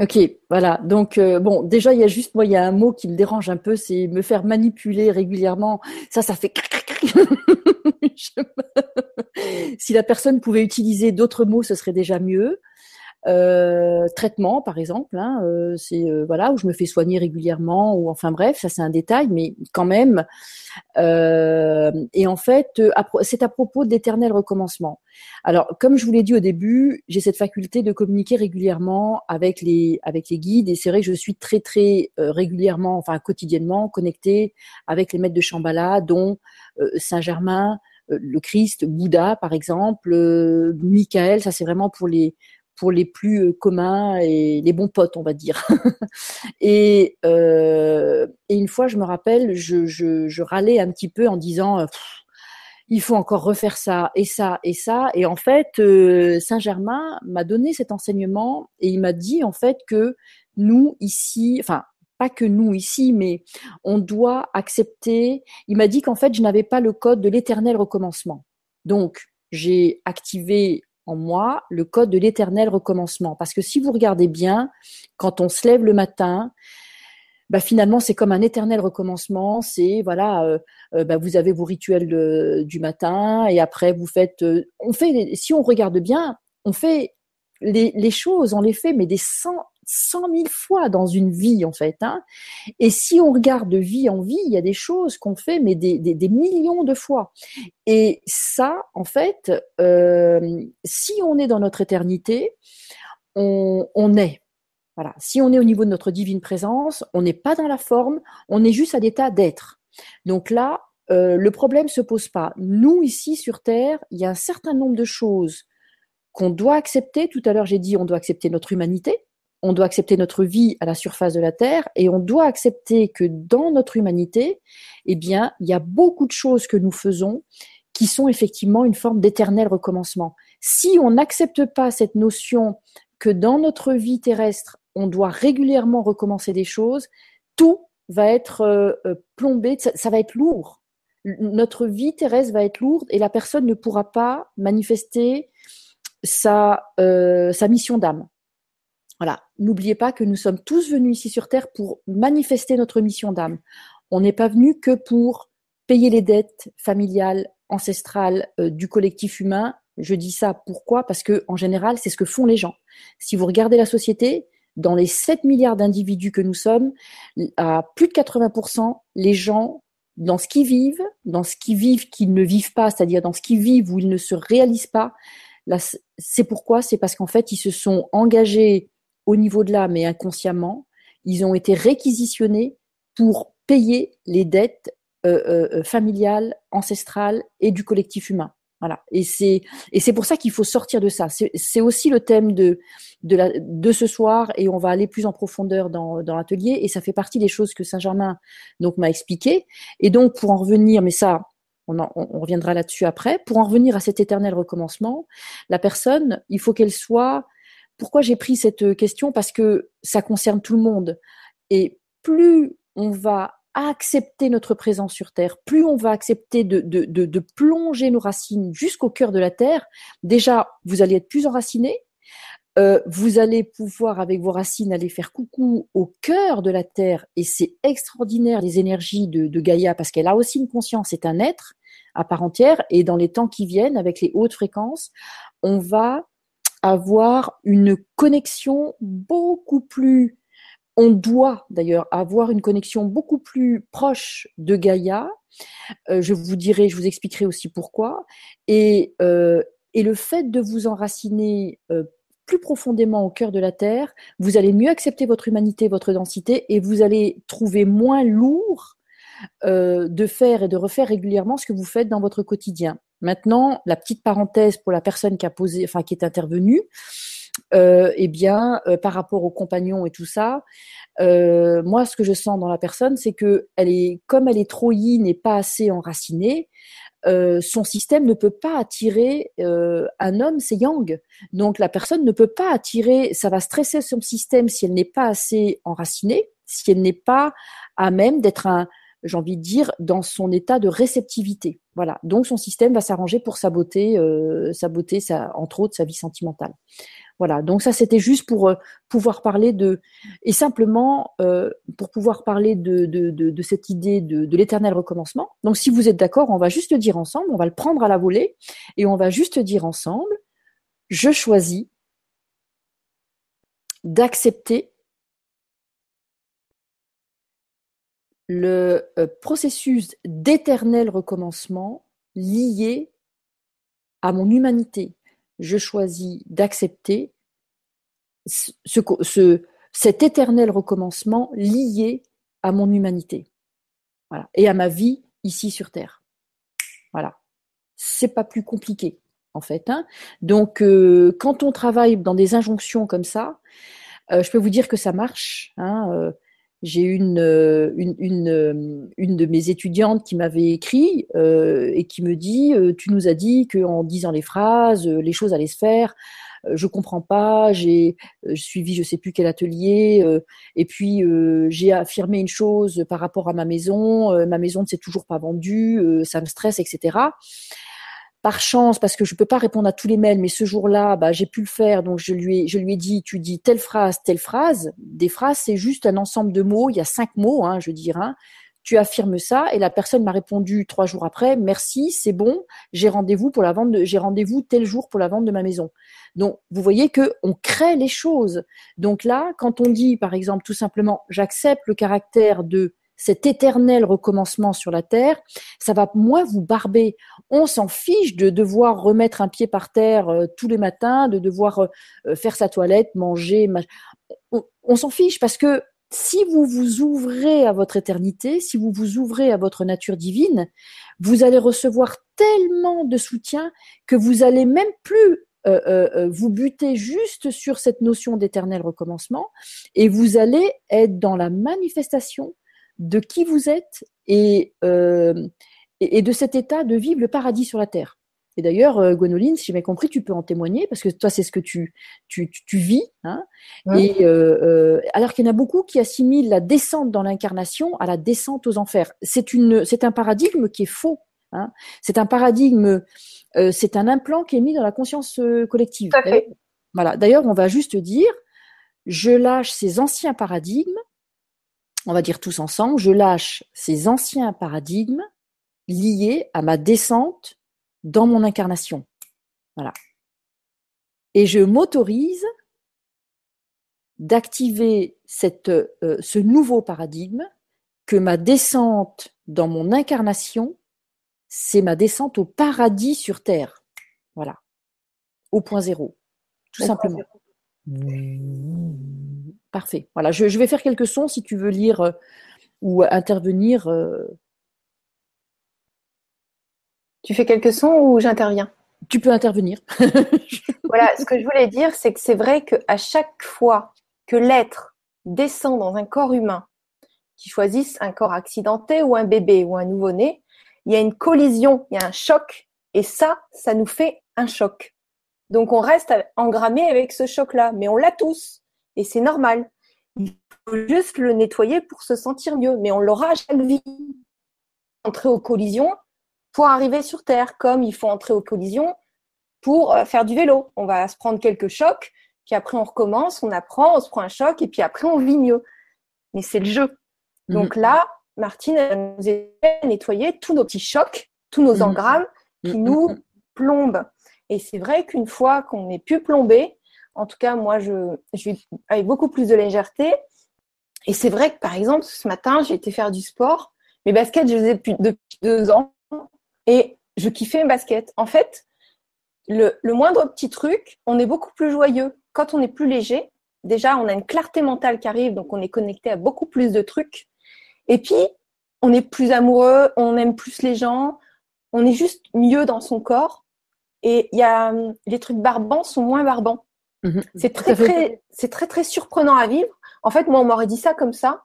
Speaker 2: Ok, voilà. Donc euh, bon, déjà il y a juste moi il y a un mot qui me dérange un peu, c'est me faire manipuler régulièrement. Ça, ça fait. si la personne pouvait utiliser d'autres mots, ce serait déjà mieux. Euh, traitement, par exemple, hein, euh, c'est euh, voilà où je me fais soigner régulièrement ou enfin bref, ça c'est un détail, mais quand même. et en fait, c'est à propos d'éternel recommencement. Alors, comme je vous l'ai dit au début, j'ai cette faculté de communiquer régulièrement avec les avec les guides et c'est vrai que je suis très très régulièrement, enfin quotidiennement connectée avec les maîtres de Shambhala, dont Saint Germain, le Christ, Bouddha par exemple, Michael, ça c'est vraiment pour les pour les plus communs et les bons potes, on va dire. et, et, une fois, je me rappelle, je, je, râlais un petit peu en disant il faut encore refaire ça et ça et ça. Et en fait, euh, Saint-Germain m'a donné cet enseignement et il m'a dit en fait que nous ici, enfin pas que nous ici, mais on doit accepter. Il m'a dit qu'en fait, je n'avais pas le code de l'éternel recommencement. Donc, j'ai activé en moi le code de l'éternel recommencement. Parce que si vous regardez bien, quand on se lève le matin, bah finalement c'est comme un éternel recommencement. C'est voilà, euh, euh, bah, vous avez vos rituels du matin et après vous faites. Euh, on fait, si on regarde bien, on fait les, les choses, on les fait, mais des cent, cent mille fois dans une vie en fait. Hein. Et si on regarde de vie en vie, il y a des choses qu'on fait, mais des, des, millions de fois. Et ça, en fait, si on est dans notre éternité, on, on est. Voilà. Si on est au niveau de notre divine présence, on n'est pas dans la forme, on est juste à l'état d'être. Donc là, euh, le problème se pose pas. Nous, ici sur Terre, il y a un certain nombre de choses qu'on doit accepter. Tout à l'heure, j'ai dit on doit accepter notre humanité, on doit accepter notre vie à la surface de la Terre, et on doit accepter que dans notre humanité, eh bien, il y a beaucoup de choses que nous faisons qui sont effectivement une forme d'éternel recommencement. Si on n'accepte pas cette notion que dans notre vie terrestre, on doit régulièrement recommencer des choses, tout va être euh, euh, plombé, ça, va être lourd. Notre vie terrestre va être lourde et la personne ne pourra pas manifester sa, euh, sa mission d'âme. Voilà. N'oubliez pas que nous sommes tous venus ici sur Terre pour manifester notre mission d'âme. On n'est pas venu que pour payer les dettes familiales, ancestrales du collectif humain. Je dis ça pourquoi? Parce que en général, c'est ce que font les gens. Si vous regardez la société, dans les 7 milliards d'individus que nous sommes, à plus de 80%, les gens, dans ce qu'ils vivent, dans ce qu'ils vivent qu'ils ne vivent pas, c'est-à-dire dans ce qu'ils vivent où ils ne se réalisent pas, c'est pourquoi? C'est parce qu'en fait, ils se sont engagés au niveau de l'âme et inconsciemment, ils ont été réquisitionnés pour payer les dettes euh, euh, familiales, ancestrales et du collectif humain. Voilà. Et c'est et c'est pour ça qu'il faut sortir de ça. C'est aussi le thème de de, la, de ce soir et on va aller plus en profondeur dans, dans l'atelier et ça fait partie des choses que Saint Germain donc m'a expliqué. Et donc pour en revenir, mais ça on, on reviendra là-dessus après. Pour en revenir à cet éternel recommencement, la personne, il faut qu'elle soit. Pourquoi j'ai pris cette question? Parce que ça concerne tout le monde. Et plus on va accepter notre présence sur Terre, plus on va accepter de, de, de, de plonger nos racines jusqu'au cœur de la Terre, déjà, vous allez être plus enraciné, euh, vous allez pouvoir, avec vos racines, aller faire coucou au cœur de la Terre, et c'est extraordinaire les énergies de, de Gaïa, parce qu'elle a aussi une conscience, c'est un être à part entière, et dans les temps qui viennent, avec les hautes fréquences, on va avoir une connexion beaucoup plus on doit d'ailleurs avoir une connexion beaucoup plus proche de Gaïa. Euh, je vous dirai, je vous expliquerai aussi pourquoi. Et, euh, et le fait de vous enraciner euh, plus profondément au cœur de la Terre, vous allez mieux accepter votre humanité, votre densité, et vous allez trouver moins lourd de faire et de refaire régulièrement ce que vous faites dans votre quotidien. Maintenant, la petite parenthèse pour la personne qui a posé, enfin qui est intervenue, euh, eh bien, euh, par rapport aux compagnons et tout ça, euh, moi, ce que je sens dans la personne, c'est que elle est, comme elle est trop yin et pas assez enracinée, euh, son système ne peut pas attirer euh, un homme, c'est yang. Donc la personne ne peut pas attirer, ça va stresser son système si elle n'est pas assez enracinée, si elle n'est pas à même d'être un, j'ai envie de dire, dans son état de réceptivité. Voilà. Donc son système va s'arranger pour saboter, euh, saboter sa, entre autres sa vie sentimentale. Voilà, donc ça c'était juste pour euh, pouvoir parler de et simplement euh, pour pouvoir parler de, de, cette idée de l'éternel recommencement. Donc si vous êtes d'accord, on va juste le dire ensemble, on va le prendre à la volée et on va juste dire ensemble, je choisis d'accepter le euh, processus d'éternel recommencement lié à mon humanité, je choisis d'accepter ce, ce, cet éternel recommencement lié à mon humanité voilà, et à ma vie ici sur Terre. Voilà. C'est pas plus compliqué. en fait. Hein. Donc, euh, quand on travaille dans des injonctions comme ça, euh, je peux vous dire que ça marche. Hein. J'ai une, une, une, une, de mes étudiantes qui m'avait écrit et qui me dit Tu nous as dit qu'en disant les phrases, les choses allaient se faire. Je comprends pas. J'ai suivi je sais plus quel atelier et puis j'ai affirmé une chose par rapport à ma maison. ma maison ne s'est toujours pas vendue. ça me stresse, etc par chance, parce que je peux pas répondre à tous les mails, mais ce jour-là, bah, j'ai pu le faire, donc je lui ai, je lui ai dit, tu dis telle phrase, telle phrase. Des phrases, c'est juste un ensemble de mots. Il y a cinq mots, hein, je dirais. Hein. Tu affirmes ça, et la personne m'a répondu trois jours après, merci, c'est bon, j'ai rendez-vous pour la vente, j'ai rendez-vous tel jour pour la vente de ma maison. Donc, vous voyez que on crée les choses. Donc là, quand on dit, par exemple, tout simplement, j'accepte le caractère de cet éternel recommencement sur la terre, ça va moins vous barber. On s'en fiche de devoir remettre un pied par terre euh, tous les matins, de devoir euh, euh, faire sa toilette, manger. On, s'en fiche parce que si vous vous ouvrez à votre éternité, si vous vous ouvrez à votre nature divine, vous allez recevoir tellement de soutien que vous allez même plus vous buter juste sur cette notion d'éternel recommencement et vous allez être dans la manifestation de qui vous êtes euh, et, et, de cet état de vivre le paradis sur la terre. Et d'ailleurs, euh, Gwenoline, si j'ai bien compris, tu peux en témoigner parce que toi, c'est ce que tu, tu, tu vis. Hein Et euh, alors qu'il y en a beaucoup qui assimilent la descente dans l'incarnation à la descente aux enfers. C'est une, c'est un paradigme qui est faux. Hein c'est un paradigme, c'est un implant qui est mis dans la conscience collective. Voilà. D'ailleurs, on va juste dire, je lâche ces anciens paradigmes on va dire tous ensemble, je lâche ces anciens paradigmes liés à ma descente dans mon incarnation. Voilà. Et je m'autorise d'activer cette, euh, ce nouveau paradigme que ma descente dans mon incarnation, c'est ma descente au paradis sur Terre. Voilà. Au point zéro. Tout simplement. Parfait. Voilà, je, vais faire quelques sons si tu veux lire euh, ou intervenir. Euh.
Speaker 1: Tu fais quelques sons ou j'interviens?
Speaker 2: Tu peux intervenir.
Speaker 1: voilà, ce que je voulais dire, c'est que c'est vrai qu'à chaque fois que l'être descend dans un corps humain, qui choisisse un corps accidenté ou un bébé ou un nouveau-né, il y a une collision, il y a un choc, et ça, ça nous fait un choc. Donc on reste engrammé avec ce choc-là, mais on l'a tous. Et c'est normal. Il faut juste le nettoyer pour se sentir mieux. Mais on l'aura à chaque vie. Entrer aux collisions pour arriver sur Terre, comme il faut entrer aux collisions pour euh, faire du vélo. On va se prendre quelques chocs, puis après on recommence, on apprend, on se prend un choc, et puis après on vit mieux. Mais c'est le jeu. Mhm. Donc là, Martine nous a nettoyé tous nos petits chocs, tous nos mhm. engrammes qui mhm. nous plombent. Et c'est vrai qu'une fois qu'on est plus plombé, en tout cas, moi, je, avec beaucoup plus de légèreté. Et c'est vrai que, par exemple, ce matin, j'ai été faire du sport. Mes baskets, je les ai depuis, depuis deux ans. Et je kiffais mes baskets. En fait, le, moindre petit truc, on est beaucoup plus joyeux. Quand on est plus léger, déjà, on a une clarté mentale qui arrive, donc on est connecté à beaucoup plus de trucs. Et puis, on est plus amoureux, on aime plus les gens, on est juste mieux dans son corps. Et il y a les trucs barbants sont moins barbants. Mhm. C'est très, très, c'est très, très surprenant à vivre. En fait, moi, on m'aurait dit ça comme ça.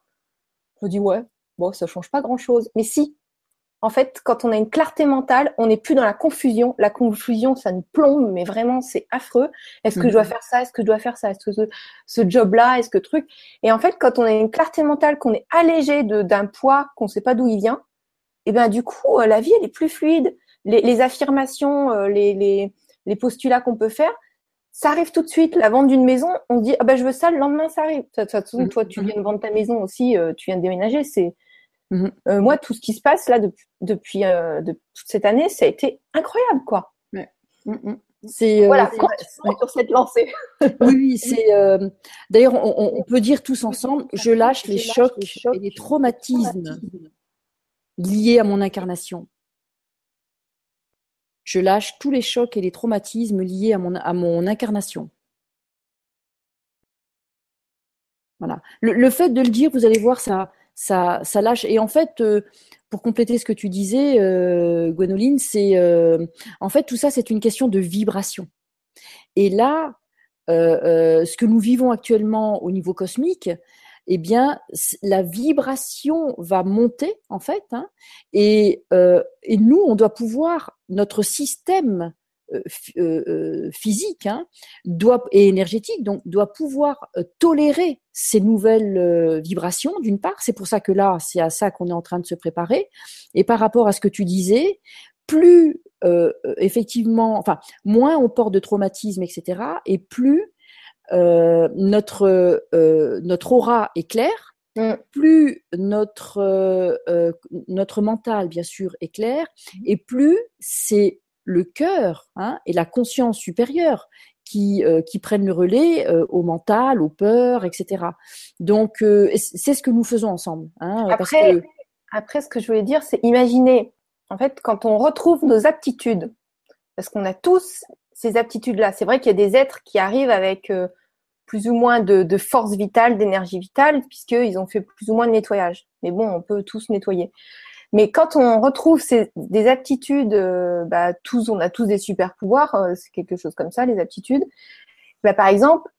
Speaker 1: Je me dis, ouais, bon, ça change pas grand chose. Mais si, en fait, quand on a une clarté mentale, on n'est plus dans la confusion. La confusion, ça nous plombe, mais vraiment, c'est affreux. Est-ce que je dois mhm. faire ça? Est-ce que je dois faire ça? Est-ce que ce, job-là? Est-ce que truc? Et en fait, quand on a une clarté mentale, qu'on est allégé d'un poids, qu'on ne sait pas d'où il vient, et eh ben du coup, euh, la vie, elle est plus fluide. Les, affirmations, euh, les, les, les postulats qu'on peut faire, ça arrive tout de suite. La vente d'une maison, on dit ah ben je veux ça, le lendemain ça arrive. De toute façon, toi tu viens de vendre ta maison aussi, euh, tu viens de déménager. C'est mhm. euh, moi tout ce qui se passe là depuis depuis euh, toute cette année, ça a été incroyable quoi.
Speaker 2: Mhm. C'est
Speaker 1: voilà, sur cette lancée.
Speaker 2: oui, oui c'est. D'ailleurs, on, peut dire tous ensemble, je lâche les chocs et les traumatismes liés à mon incarnation je lâche tous les chocs et les traumatismes liés à mon, incarnation. Voilà. Le, fait de le dire, vous allez voir, ça, ça, ça lâche. Et en fait, euh, pour compléter ce que tu disais, euh, Gwenoline, c'est euh, en fait tout ça, c'est une question de vibration. Et là, euh, ce que nous vivons actuellement au niveau cosmique, eh bien, la vibration va monter en fait, hein, et nous, on doit pouvoir notre système euh, euh, euh, physique hein, et énergétique, doit pouvoir tolérer ces nouvelles vibrations, d'une part. C'est pour ça que là, c'est à ça qu'on est en train de se préparer. Et par rapport à ce que tu disais, plus effectivement, enfin, moins on porte de traumatisme, etc., et plus notre notre aura est claire, mm. plus notre notre mental bien sûr est clair, et plus c'est le cœur hein, et la conscience supérieure qui, euh, qui prennent le relais euh, au mental, aux peurs, etc. Donc, euh, c'est ce que nous faisons ensemble.
Speaker 1: Hein, après, après, ce que je voulais dire, c'est imaginer, en fait, quand on retrouve nos aptitudes, parce qu'on a tous ces aptitudes-là. C'est vrai qu'il y a des êtres qui arrivent avec plus ou moins de, force vitale, d'énergie vitale, puisqu'ils ont fait plus ou moins de nettoyage. Mais bon, on peut tous nettoyer. Mais quand on retrouve ces, des aptitudes, euh, bah, tous, on a tous des super pouvoirs, euh, c'est quelque chose comme ça, les aptitudes. Bah, par exemple,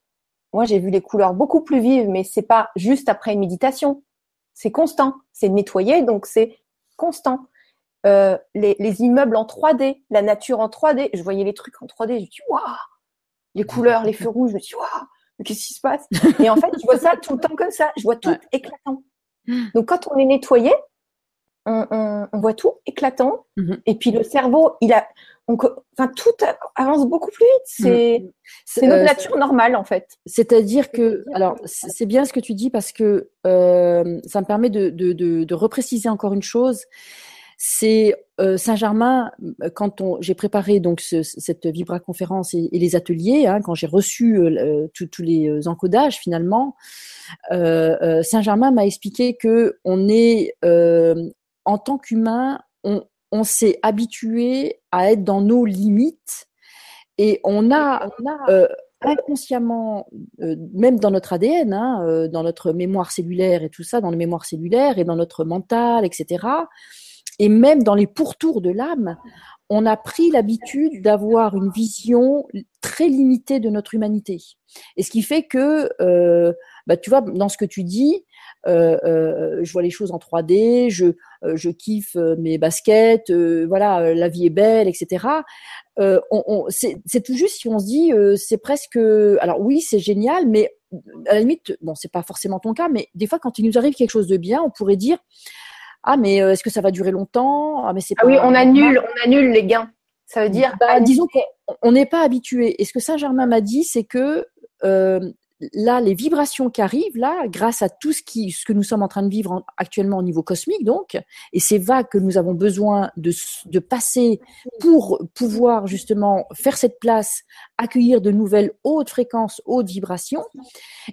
Speaker 1: moi j'ai vu les couleurs beaucoup plus vives, mais c'est pas juste après une méditation, c'est constant, c'est nettoyé, donc c'est constant. Euh, les, les, immeubles en 3D, la nature en 3D, je voyais les trucs en 3D, je me dis waouh, les couleurs, les feux rouges, je me dis waouh, qu'est-ce qui se passe? Et en fait, je vois ça tout le temps comme ça, je vois tout éclatant. Donc quand on est nettoyé, on, voit tout éclatant. Mhm. Et puis le cerveau, il a, enfin tout avance beaucoup plus vite. C'est c'est notre euh, nature normale en fait.
Speaker 2: C'est-à-dire que, alors c'est bien ce que tu dis parce que euh, ça me permet de, de, de, repréciser encore une chose. C'est euh, Saint-Germain quand j'ai préparé donc cette Vibra conférence et, les ateliers, hein, quand j'ai reçu tous les encodages finalement. Saint-Germain m'a expliqué que on est en tant qu'humain, on, s'est habitué à être dans nos limites et on a, euh, inconsciemment, euh, même dans notre ADN, hein, euh, dans notre mémoire cellulaire et tout ça, dans les mémoires cellulaires et dans notre mental, etc. Et même dans les pourtours de l'âme, on a pris l'habitude d'avoir une vision très limitée de notre humanité. Et ce qui fait que, bah, tu vois, dans ce que tu dis, euh, euh, je vois les choses en 3D, je, euh, kiffe mes baskets, voilà, la vie est belle, etc. c'est tout juste si on se dit, c'est presque, alors oui, c'est génial, mais à la limite, bon, c'est pas forcément ton cas, mais des fois, quand il nous arrive quelque chose de bien, on pourrait dire, ah, mais est-ce que ça va durer longtemps? Ah, mais c'est
Speaker 1: ah oui, on annule, on annule les gains. Ça veut dire.
Speaker 2: Bah, disons qu'on n'est pas habitué. Et ce que Saint Germain m'a dit, c'est que là, les vibrations qui arrivent, là, grâce à tout ce, qui, ce que nous sommes en train de vivre actuellement au niveau cosmique, donc, et ces vagues que nous avons besoin de, de passer pour pouvoir justement faire cette place, accueillir de nouvelles hautes fréquences, hautes vibrations,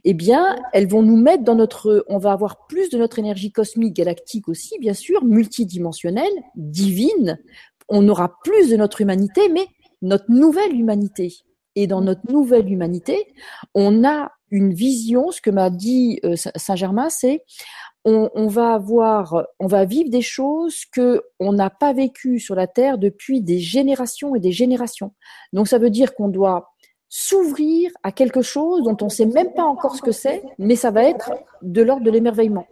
Speaker 2: eh bien, elles vont nous mettre dans notre, on va avoir plus de notre énergie cosmique, galactique aussi, bien sûr, multidimensionnelle, divine. On aura plus de notre humanité, mais notre nouvelle humanité. Et dans notre nouvelle humanité, on a une vision. Ce que m'a dit euh, Saint Germain, c'est on, va avoir, on va vivre des choses que on n'a pas vécues sur la terre depuis des générations et des générations. Donc ça veut dire qu'on doit s'ouvrir à quelque chose dont on ne sait même pas encore ce que c'est, mais ça va être de l'ordre de l'émerveillement.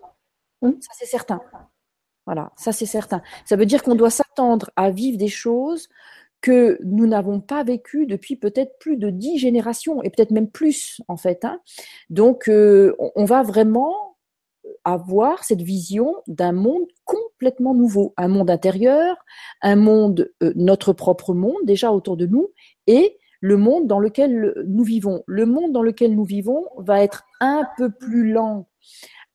Speaker 2: Ça c'est certain. Voilà, ça c'est certain. Ça veut dire qu'on doit s'attendre à vivre des choses que nous n'avons pas vécu depuis peut-être plus de dix générations et peut-être même plus en fait. Hein. Donc euh, on va vraiment avoir cette vision d'un monde complètement nouveau, un monde intérieur, un monde, euh, notre propre monde déjà autour de nous, et le monde dans lequel nous vivons. Le monde dans lequel nous vivons va être un peu plus lent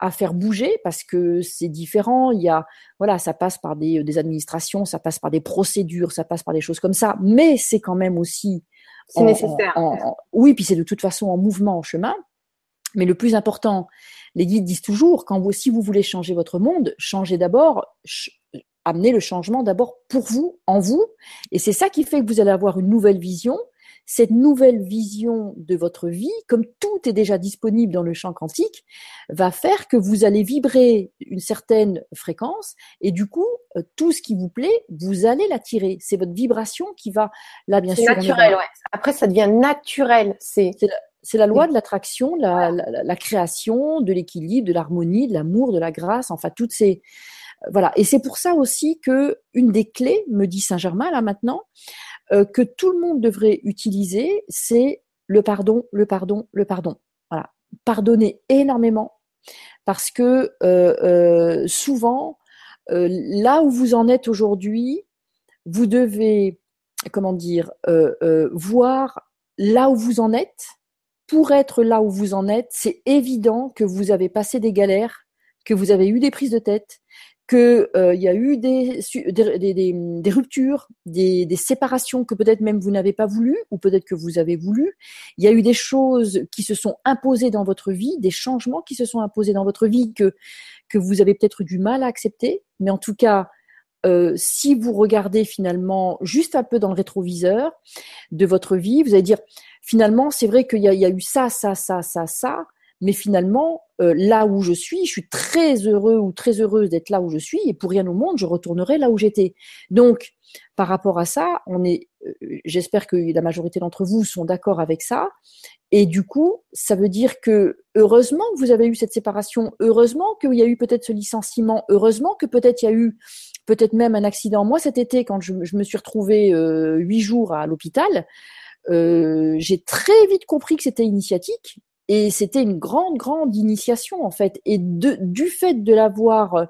Speaker 2: à faire bouger parce que c'est différent. Il y a, voilà, ça passe par des, des, administrations, ça passe par des procédures, ça passe par des choses comme ça, mais c'est quand même aussi.
Speaker 1: C'est nécessaire.
Speaker 2: oui, puis c'est de toute façon en mouvement, en chemin. Mais le plus important, les guides disent toujours, quand vous, si vous voulez changer votre monde, changez d'abord, amenez le changement d'abord pour vous, en vous. Et c'est ça qui fait que vous allez avoir une nouvelle vision. Cette nouvelle vision de votre vie, comme tout est déjà disponible dans le champ quantique, va faire que vous allez vibrer une certaine fréquence et du coup, euh, tout ce qui vous plaît, vous allez l'attirer. C'est votre vibration qui va, là bien sûr.
Speaker 1: naturel, ouais. Après, ça devient naturel.
Speaker 2: C'est c'est la loi de l'attraction, la, la, création, de l'équilibre, de l'harmonie, de l'amour, de la grâce, enfin toutes ces voilà. Et c'est pour ça aussi que une des clés, me dit Saint Germain là maintenant, euh, que tout le monde devrait utiliser, c'est le pardon, le pardon, le pardon. Voilà, pardonner énormément parce que euh, euh, souvent là où vous en êtes aujourd'hui, vous devez comment dire voir là où vous en êtes pour être là où vous en êtes, c'est évident que vous avez passé des galères, que vous avez eu des prises de tête, qu'il euh, y a eu des, ruptures, des, séparations que peut-être même vous n'avez pas voulu ou peut-être que vous avez voulu. Il y a eu des choses qui se sont imposées dans votre vie, des changements qui se sont imposés dans votre vie que, que vous avez peut-être eu du mal à accepter. Mais en tout cas, euh, si vous regardez finalement juste un peu dans le rétroviseur de votre vie, vous allez dire finalement c'est vrai qu'il y, y a, eu ça, ça, ça, ça, ça, mais finalement euh, là où je suis, je suis très heureux ou très heureuse d'être là où je suis et pour rien au monde je retournerai là où j'étais. Donc par rapport à ça, on est, euh, j'espère que la majorité d'entre vous sont d'accord avec ça. Et du coup, ça veut dire que heureusement que vous avez eu cette séparation, heureusement qu'il y a eu peut-être ce licenciement, heureusement que peut-être il y a eu peut-être même un accident. Moi, cet été, quand je, me suis retrouvée euh, huit jours à l'hôpital, j'ai très vite compris que c'était initiatique et c'était une grande, grande initiation en fait. Et du fait de l'avoir,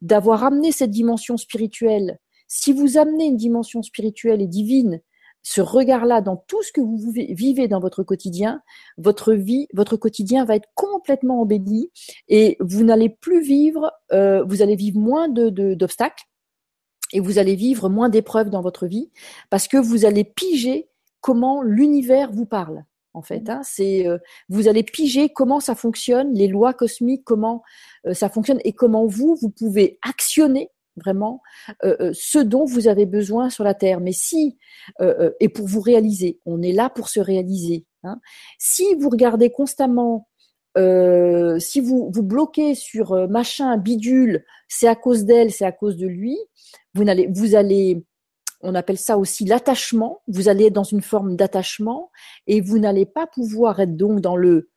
Speaker 2: d'avoir amené cette dimension spirituelle, si vous amenez une dimension spirituelle et divine, ce regard-là dans tout ce que vous vivez dans votre quotidien, votre vie, votre quotidien va être complètement embelli et vous n'allez plus vivre, euh, vous allez vivre moins d'obstacles et vous allez vivre moins d'épreuves dans votre vie parce que vous allez piger comment l'univers vous parle. En fait, hein. c'est euh, vous allez piger comment ça fonctionne, les lois cosmiques, comment euh, ça fonctionne et comment vous vous pouvez actionner vraiment euh, ce dont vous avez besoin sur la terre. Mais si et pour vous réaliser, on est là pour se réaliser. Hein. Si vous regardez constamment euh, si vous vous bloquez sur euh, machin bidule, c'est à cause d'elle, c'est à cause de lui, vous allez, vous allez, on appelle ça aussi l'attachement. Vous allez être dans une forme d'attachement et vous n'allez pas pouvoir être donc dans le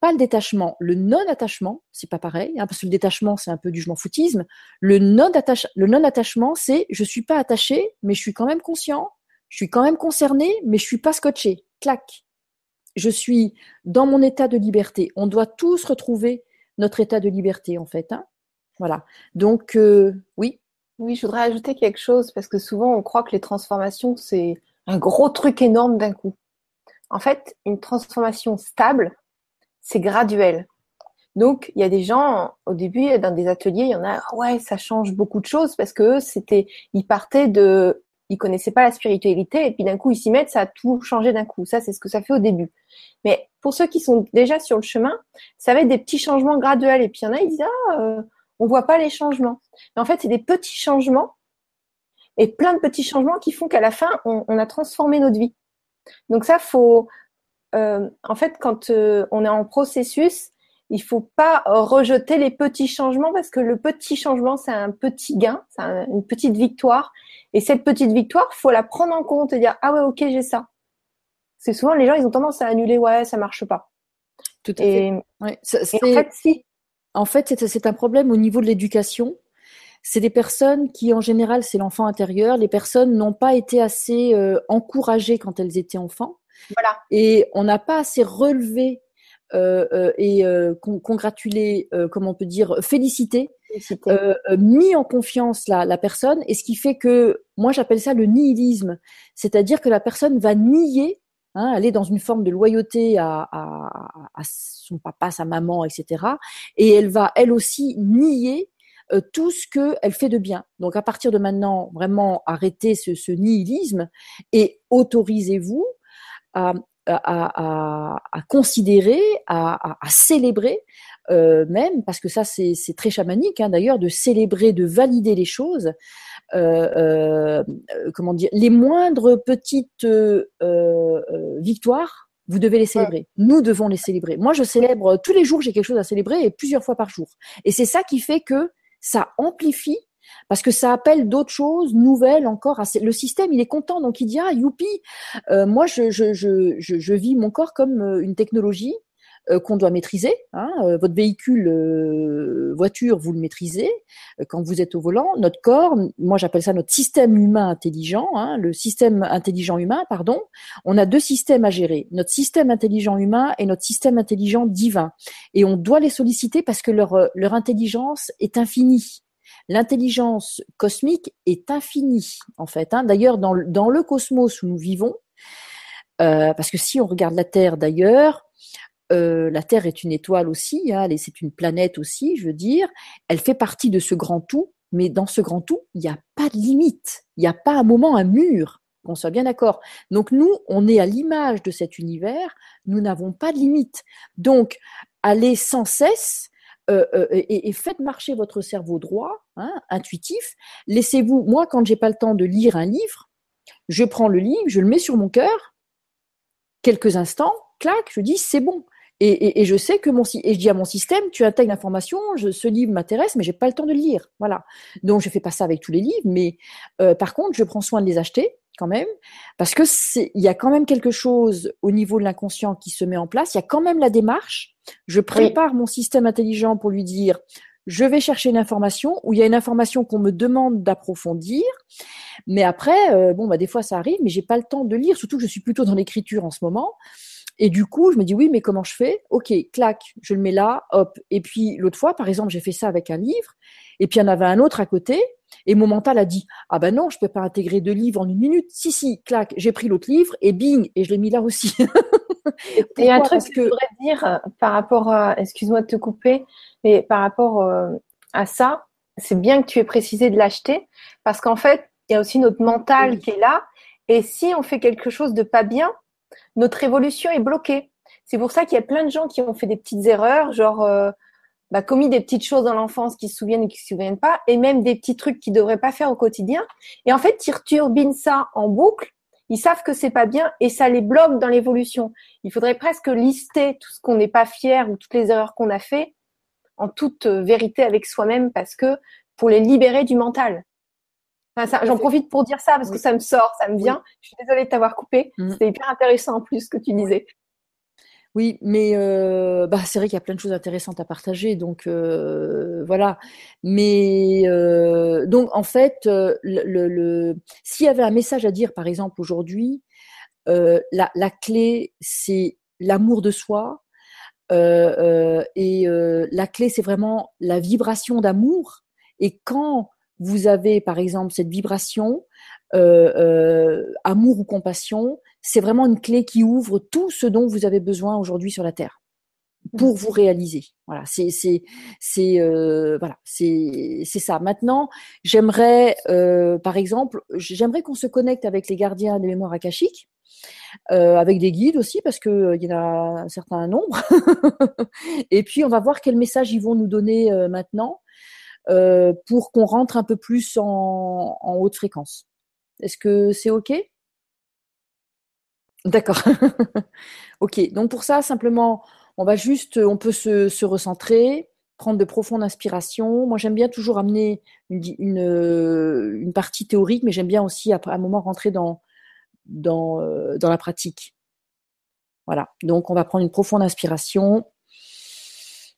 Speaker 2: pas le détachement, le non-attachement, c'est pas pareil, hein, parce que le détachement c'est un peu du je m'en foutisme. Le non-attache, le non-attachement, c'est je suis pas attaché, mais je suis quand même conscient, je suis quand même concerné, mais je suis pas scotché. Clac je suis dans mon état de liberté. On doit tous retrouver notre état de liberté, en fait. Hein. voilà. Donc, euh, oui.
Speaker 1: Oui, je voudrais ajouter quelque chose parce que souvent on croit que les transformations, c'est un gros truc énorme d'un coup. En fait, une transformation stable, c'est graduel. Donc, il y a des gens, au début, dans des ateliers, il y en a, ouais, ça change beaucoup de choses parce que c'était, ils partaient de ils connaissaient pas la spiritualité et puis d'un coup ils s'y mettent, ça a tout changé d'un coup. Ça c'est ce que ça fait au début. Mais pour ceux qui sont déjà sur le chemin, ça va être des petits changements graduels et puis il y en a ils disent ah euh, on voit pas les changements. Mais en fait c'est des petits changements et plein de petits changements qui font qu'à la fin on, a transformé notre vie. Donc ça faut euh, en fait quand euh, on est en processus il faut pas rejeter les petits changements parce que le petit changement, c'est un petit gain, c'est une petite victoire. Et cette petite victoire, faut la prendre en compte et dire ah ouais ok j'ai ça. C'est souvent les gens ils ont tendance à annuler ouais ça marche pas.
Speaker 2: Tout à fait. en fait si. En fait c'est un problème au niveau de l'éducation. C'est des personnes qui en général c'est l'enfant intérieur. Les personnes n'ont pas été assez euh, encouragées quand elles étaient enfants. Voilà. Et on n'a pas assez relevé euh, euh, et euh, congratuler, comment on peut dire, féliciter, mis en confiance la, la personne, et ce qui fait que moi j'appelle ça le nihilisme, c'est-à-dire que la personne va nier Hein, elle est dans une forme de loyauté à, à, à, son papa, sa maman, etc. Et elle va, elle aussi, nier tout ce qu'elle fait de bien. Donc à partir de maintenant, vraiment arrêtez ce, nihilisme et autorisez-vous à, considérer, à, célébrer, euh, même, parce que ça c'est très chamanique hein, d'ailleurs, de célébrer, de valider les choses, comment dire, les moindres petites victoires, vous devez les célébrer. Nous devons les célébrer. Moi, je célèbre tous les jours, j'ai quelque chose à célébrer et plusieurs fois par jour. Et c'est ça qui fait que ça amplifie parce que ça appelle d'autres choses nouvelles encore. Le système, il est content, donc il dit ah youpi. Euh, moi, je, je, je, je, vis mon corps comme euh, une technologie qu'on doit maîtriser. Hein. Votre véhicule, voiture, vous le maîtrisez quand vous êtes au volant. Notre corps, moi j'appelle ça notre système humain intelligent, hein, le système intelligent humain, pardon. On a deux systèmes à gérer notre système intelligent humain et notre système intelligent divin. Et on doit les solliciter parce que leur, intelligence est infinie. L'intelligence cosmique est infinie, en fait. Hein. D'ailleurs, dans, le cosmos où nous vivons, euh, parce que si on regarde la Terre d'ailleurs, euh, la Terre est une étoile aussi, hein, c'est une planète aussi, je veux dire. Elle fait partie de ce grand tout, mais dans ce grand tout, il n'y a pas de limite. Il n'y a pas un moment, un mur, qu'on soit bien d'accord. Donc nous, on est à l'image de cet univers, nous n'avons pas de limite. Donc, aller sans cesse euh, euh, et, faites marcher votre cerveau droit, hein, intuitif. Laissez-vous, moi, quand j'ai pas le temps de lire un livre, je prends le livre, je le mets sur mon cœur, quelques instants, clac, je dis c'est bon. Et, je sais que mon et je dis à mon système, tu intègres l'information, ce livre m'intéresse, mais j'ai pas le temps de le lire. Voilà. Donc je fais pas ça avec tous les livres, mais euh, par contre, je prends soin de les acheter quand même, parce que c'est, il y a quand même quelque chose au niveau de l'inconscient qui se met en place. Il y a quand même la démarche. Je prépare mon système intelligent pour lui dire, je vais chercher une information ou il y a une information qu'on me demande d'approfondir. Mais après, euh, bon, bah des fois ça arrive, mais j'ai pas le temps de lire. Surtout que je suis plutôt dans l'écriture en ce moment. Et du coup, je me dis oui, mais comment je fais? Ok, clac, je le mets là, hop. Et puis l'autre fois, par exemple, j'ai fait ça avec un livre, et puis il y en avait un autre à côté, et mon mental a dit ah ben non, je peux pas intégrer deux livres en une minute. Si si, clac, j'ai pris l'autre livre et bing, et je l'ai mis là aussi.
Speaker 1: et un truc que je voudrais dire euh, par rapport à, excuse-moi de te couper, mais par rapport euh, à ça, c'est bien que tu aies précisé de l'acheter, parce qu'en fait, il y a aussi notre mental qui est là, et si on fait quelque chose de pas bien, notre évolution est bloquée. C'est pour ça qu'il y a plein de gens qui ont fait des petites erreurs, genre euh, bah, commis des petites choses dans l'enfance qui se souviennent et qui se souviennent pas, et même des petits trucs qu'ils devraient pas faire au quotidien. Et en fait, ils returbinent ça en boucle. Ils savent que c'est pas bien et ça les bloque dans l'évolution. Il faudrait presque lister tout ce qu'on n'est pas fier ou toutes les erreurs qu'on a fait en toute euh, vérité avec soi-même parce que pour les libérer du mental. J'en profite pour dire ça parce que ça me sort, ça me vient. Je suis désolée de t'avoir coupé. Mm. C'était hyper intéressant en plus ce que tu disais.
Speaker 2: Oui, mais euh, bah, c'est vrai qu'il y a plein de choses intéressantes à partager, donc euh, voilà. Mais euh, donc en fait, le, le, s'il y avait un message à dire, par exemple aujourd'hui, la, la, clé c'est l'amour de soi, et la clé c'est vraiment la vibration d'amour. Et quand vous avez par exemple cette vibration, euh, euh, amour ou compassion, c'est vraiment une clé qui ouvre tout ce dont vous avez besoin aujourd'hui sur la terre pour vous réaliser. Voilà, c'est c'est c'est euh, voilà, c'est c'est ça. Maintenant, j'aimerais par exemple, j'aimerais qu'on se connecte avec les gardiens des mémoires akashiques. avec des guides aussi parce que il y en a un certain nombre. et puis on va voir quel message ils vont nous donner maintenant euh, pour qu'on rentre un peu plus en, haute fréquence. Est-ce que c'est OK? D'accord. ok. Donc pour ça, simplement, on va juste, on peut se, recentrer, prendre de profondes inspirations. Moi, j'aime bien toujours amener une, une, partie théorique, mais j'aime bien aussi à un moment rentrer euh, dans la pratique. Voilà. Donc, on va prendre une profonde inspiration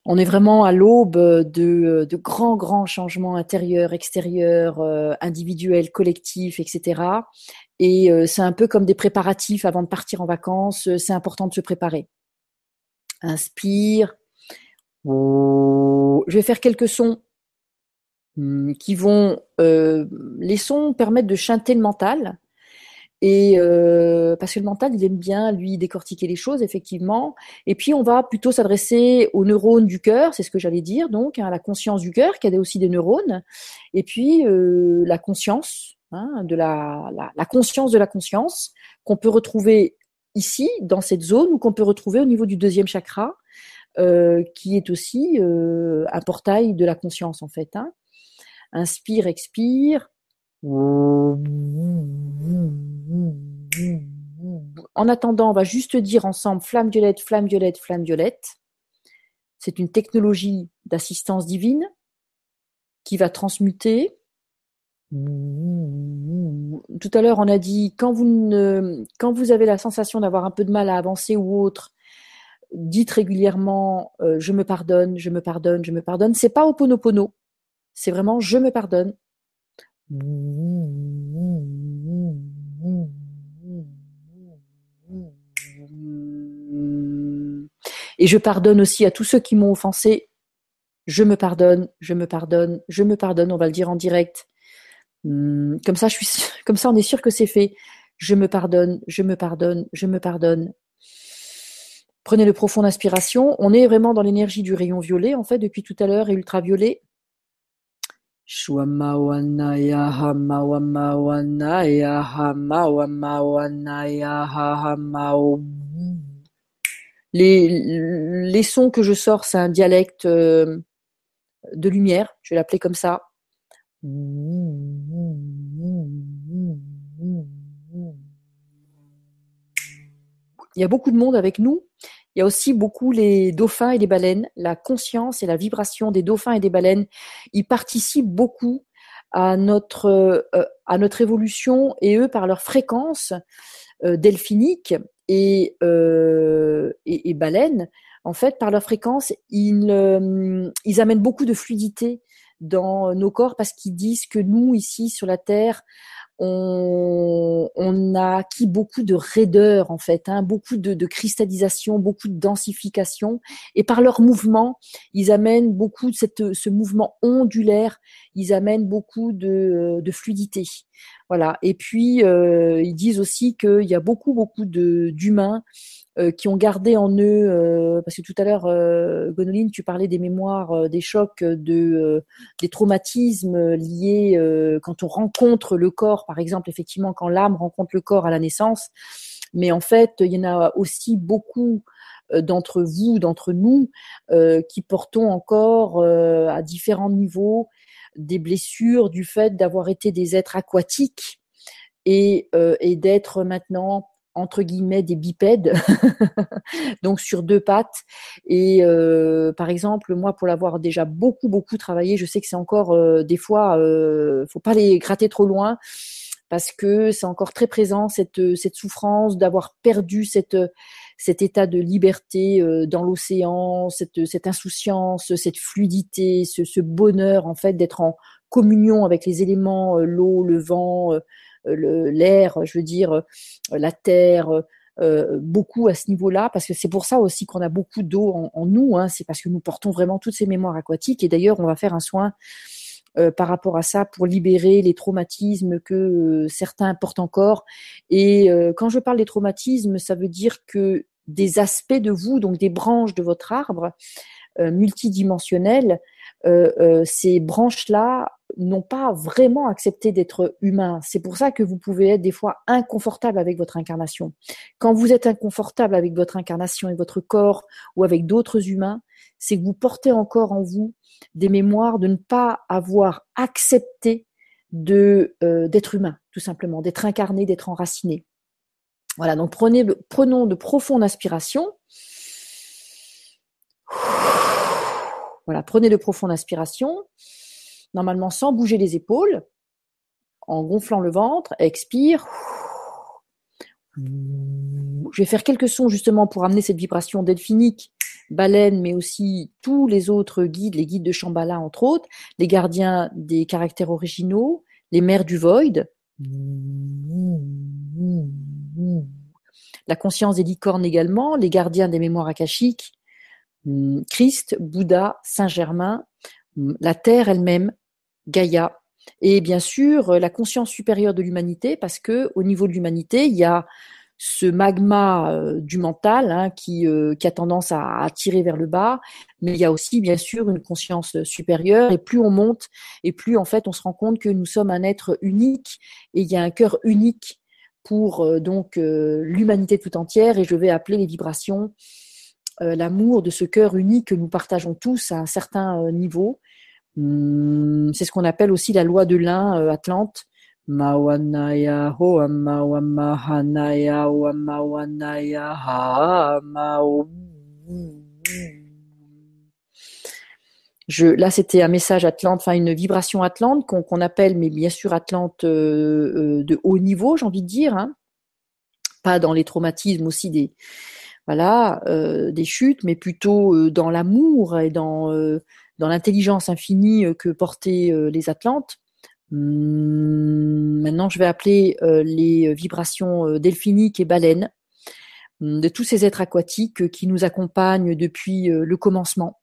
Speaker 2: on est vraiment à l'aube de, grands, grands changements intérieurs, extérieurs, euh, individuels, collectifs, etc. Et euh, c'est un peu comme des préparatifs avant de partir en vacances. C'est important de se préparer. Inspire. Je vais faire quelques sons hmm, qui vont. Euh, les sons permettent de chanter le mental. Et euh, parce que le mental, il aime bien lui décortiquer les choses, effectivement. Et puis on va plutôt s'adresser aux neurones du cœur, c'est ce que j'allais dire, donc à la conscience du cœur, qui a aussi des neurones. Et puis euh, la conscience, hein, de la, la, la, conscience de la conscience, qu'on peut retrouver ici dans cette zone ou qu'on peut retrouver au niveau du deuxième chakra, euh, qui est aussi euh, un portail de la conscience en fait. Hein. Inspire, expire. En attendant, on va juste dire ensemble flamme violette, flamme violette, flamme violette. C'est une technologie d'assistance divine qui va transmuter. Tout à l'heure, on a dit quand vous, avez la sensation d'avoir un peu de mal à avancer ou autre, dites régulièrement euh, je me pardonne, je me pardonne, je me pardonne. C'est pas oponopono, c'est vraiment je me pardonne. Et je pardonne aussi à tous ceux qui m'ont offensé. Je me pardonne, je me pardonne, je me pardonne. On va le dire en direct. Hmm, comme ça, je suis, comme ça, on est sûr que c'est fait. Je me pardonne, je me pardonne, je me pardonne. Prenez le profond inspiration. On est vraiment dans l'énergie du rayon violet, en fait, depuis tout à l'heure, et ultraviolet. Les, les sons que je sors, c'est un dialecte de lumière, je vais l'appeler comme ça. Il y a beaucoup de monde avec nous. Il y a aussi beaucoup les dauphins et les baleines. La conscience et la vibration des dauphins et des baleines, ils participent beaucoup à notre euh, à notre évolution et eux par leur fréquence euh, delphinique et, euh, et, baleine, en fait, par leur fréquence, ils, ils amènent beaucoup de fluidité dans nos corps parce qu'ils disent que nous, ici, sur la Terre, on, on a acquis beaucoup de raideur en fait, hein, beaucoup de, de, cristallisation, beaucoup de densification, et par leur mouvement, ils amènent beaucoup de cette, ce mouvement ondulaire, ils amènent beaucoup de, de fluidité. Voilà. Et puis euh, ils disent aussi qu'il y a beaucoup beaucoup d'humains euh, qui ont gardé en eux, euh, parce que tout à l'heure, euh, Gonoline, tu parlais des mémoires, des chocs, de, des traumatismes liés quand on rencontre le corps, par exemple, effectivement, quand l'âme rencontre le corps à la naissance. Mais en fait, il y en a aussi beaucoup d'entre vous, d'entre nous, qui portons encore à différents niveaux des blessures du fait d'avoir été des êtres aquatiques et d'être maintenant entre guillemets des bipèdes, donc sur deux pattes. Et euh, par exemple, moi, pour l'avoir déjà beaucoup beaucoup travaillé, je sais que c'est encore euh, des fois, euh, faut pas les gratter trop loin parce que c'est encore très présent cette cette souffrance d'avoir perdu cette cet état de liberté euh, dans l'océan, cette cette insouciance, cette fluidité, ce, ce bonheur en fait d'être en communion avec les éléments, l'eau, le vent euh, l'air, je veux dire, euh, la terre, euh, beaucoup à ce niveau-là, parce que c'est pour ça aussi qu'on a beaucoup d'eau en, nous, hein, c'est parce que nous portons vraiment toutes ces mémoires aquatiques, et d'ailleurs on va faire un soin par rapport à ça pour libérer les traumatismes que certains portent encore. Et quand je parle des traumatismes, ça veut dire que des aspects de vous, donc des branches de votre arbre multidimensionnelles, ces branches-là n'ont pas vraiment accepté d'être humains. C'est pour ça que vous pouvez être des fois inconfortable avec votre incarnation. Quand vous êtes inconfortable avec votre incarnation et votre corps ou avec d'autres humains, c'est que vous portez encore en vous des mémoires de ne pas avoir accepté de euh, d'être humain, tout simplement, d'être incarné, d'être enraciné. Voilà, donc prenez, prenons de profondes inspirations. Voilà, prenez de profondes inspirations normalement sans bouger les épaules, en gonflant le ventre, expire. Je vais faire quelques sons justement pour amener cette vibration delphinique, baleine, mais aussi tous les autres guides, les guides de Shambhala entre autres, les gardiens des caractères originaux, les mères du void, la conscience des licornes également, les gardiens des mémoires akashiques, Christ, Bouddha, Saint-Germain, la Terre elle-même, Gaïa, et bien sûr la conscience supérieure de l'humanité, parce que au niveau de l'humanité, il y a ce magma euh, du mental hein, qui, euh, a tendance à, tirer vers le bas, mais il y a aussi bien sûr une conscience supérieure. Et plus on monte, et plus en fait on se rend compte que nous sommes un être unique, et il y a un cœur unique pour euh, donc l'humanité tout entière. Et je vais appeler les vibrations l'amour de ce cœur unique que nous partageons tous à un certain niveau. Hum, c'est ce qu'on appelle aussi la loi de l'un euh, Atlante, Je, là, c'était un message Atlante, enfin une vibration Atlante qu'on appelle, mais bien sûr Atlante euh, euh, de haut niveau, j'ai envie de dire, hein. pas dans les traumatismes aussi des, voilà, euh, des chutes, mais plutôt dans l'amour et dans dans l'intelligence infinie que portaient les Atlantes. Hum, maintenant, je vais appeler les vibrations delphiniques et baleines hum, de tous ces êtres aquatiques qui nous accompagnent depuis le commencement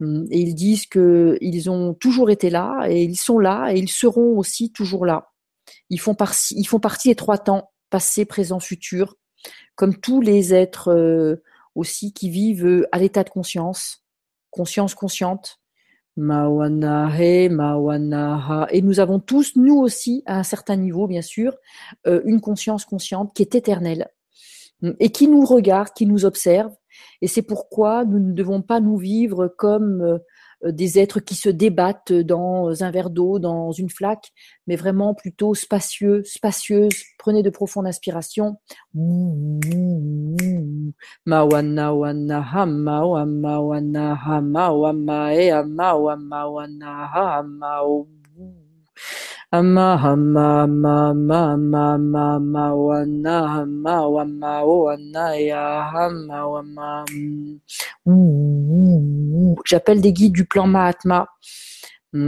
Speaker 2: Hum, et ils disent qu'ils ont toujours été là, et ils sont là, et ils seront aussi toujours là. Ils font, ils font partie des trois temps, passé, présent, futur, comme tous les êtres euh, aussi qui vivent euh, à l'état de conscience, conscience consciente. Et nous avons tous, nous aussi, à un certain niveau, bien sûr, euh, une conscience consciente qui est éternelle hum, et qui nous regarde, qui nous observe et c'est pourquoi nous ne devons pas nous vivre comme des êtres qui se débattent dans un verre d'eau, dans une flaque, mais vraiment plutôt spacieux, spacieuse. Prenez de profondes inspirations. J'appelle des guides du plan Mahatma. O.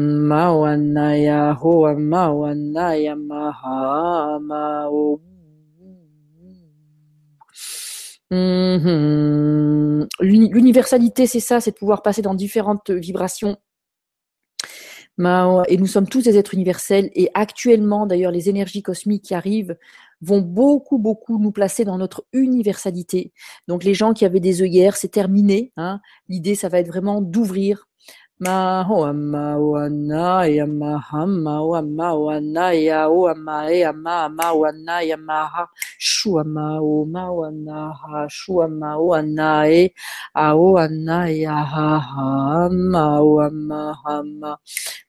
Speaker 2: L'universalité, c'est ça, c'est de pouvoir passer dans différentes vibrations. Et nous sommes tous des êtres universels. Et actuellement, d'ailleurs, les énergies cosmiques qui arrivent vont beaucoup, beaucoup nous placer dans notre universalité. Donc, les gens qui avaient des œillères, c'est terminé. Hein. L'idée, ça va être vraiment d'ouvrir.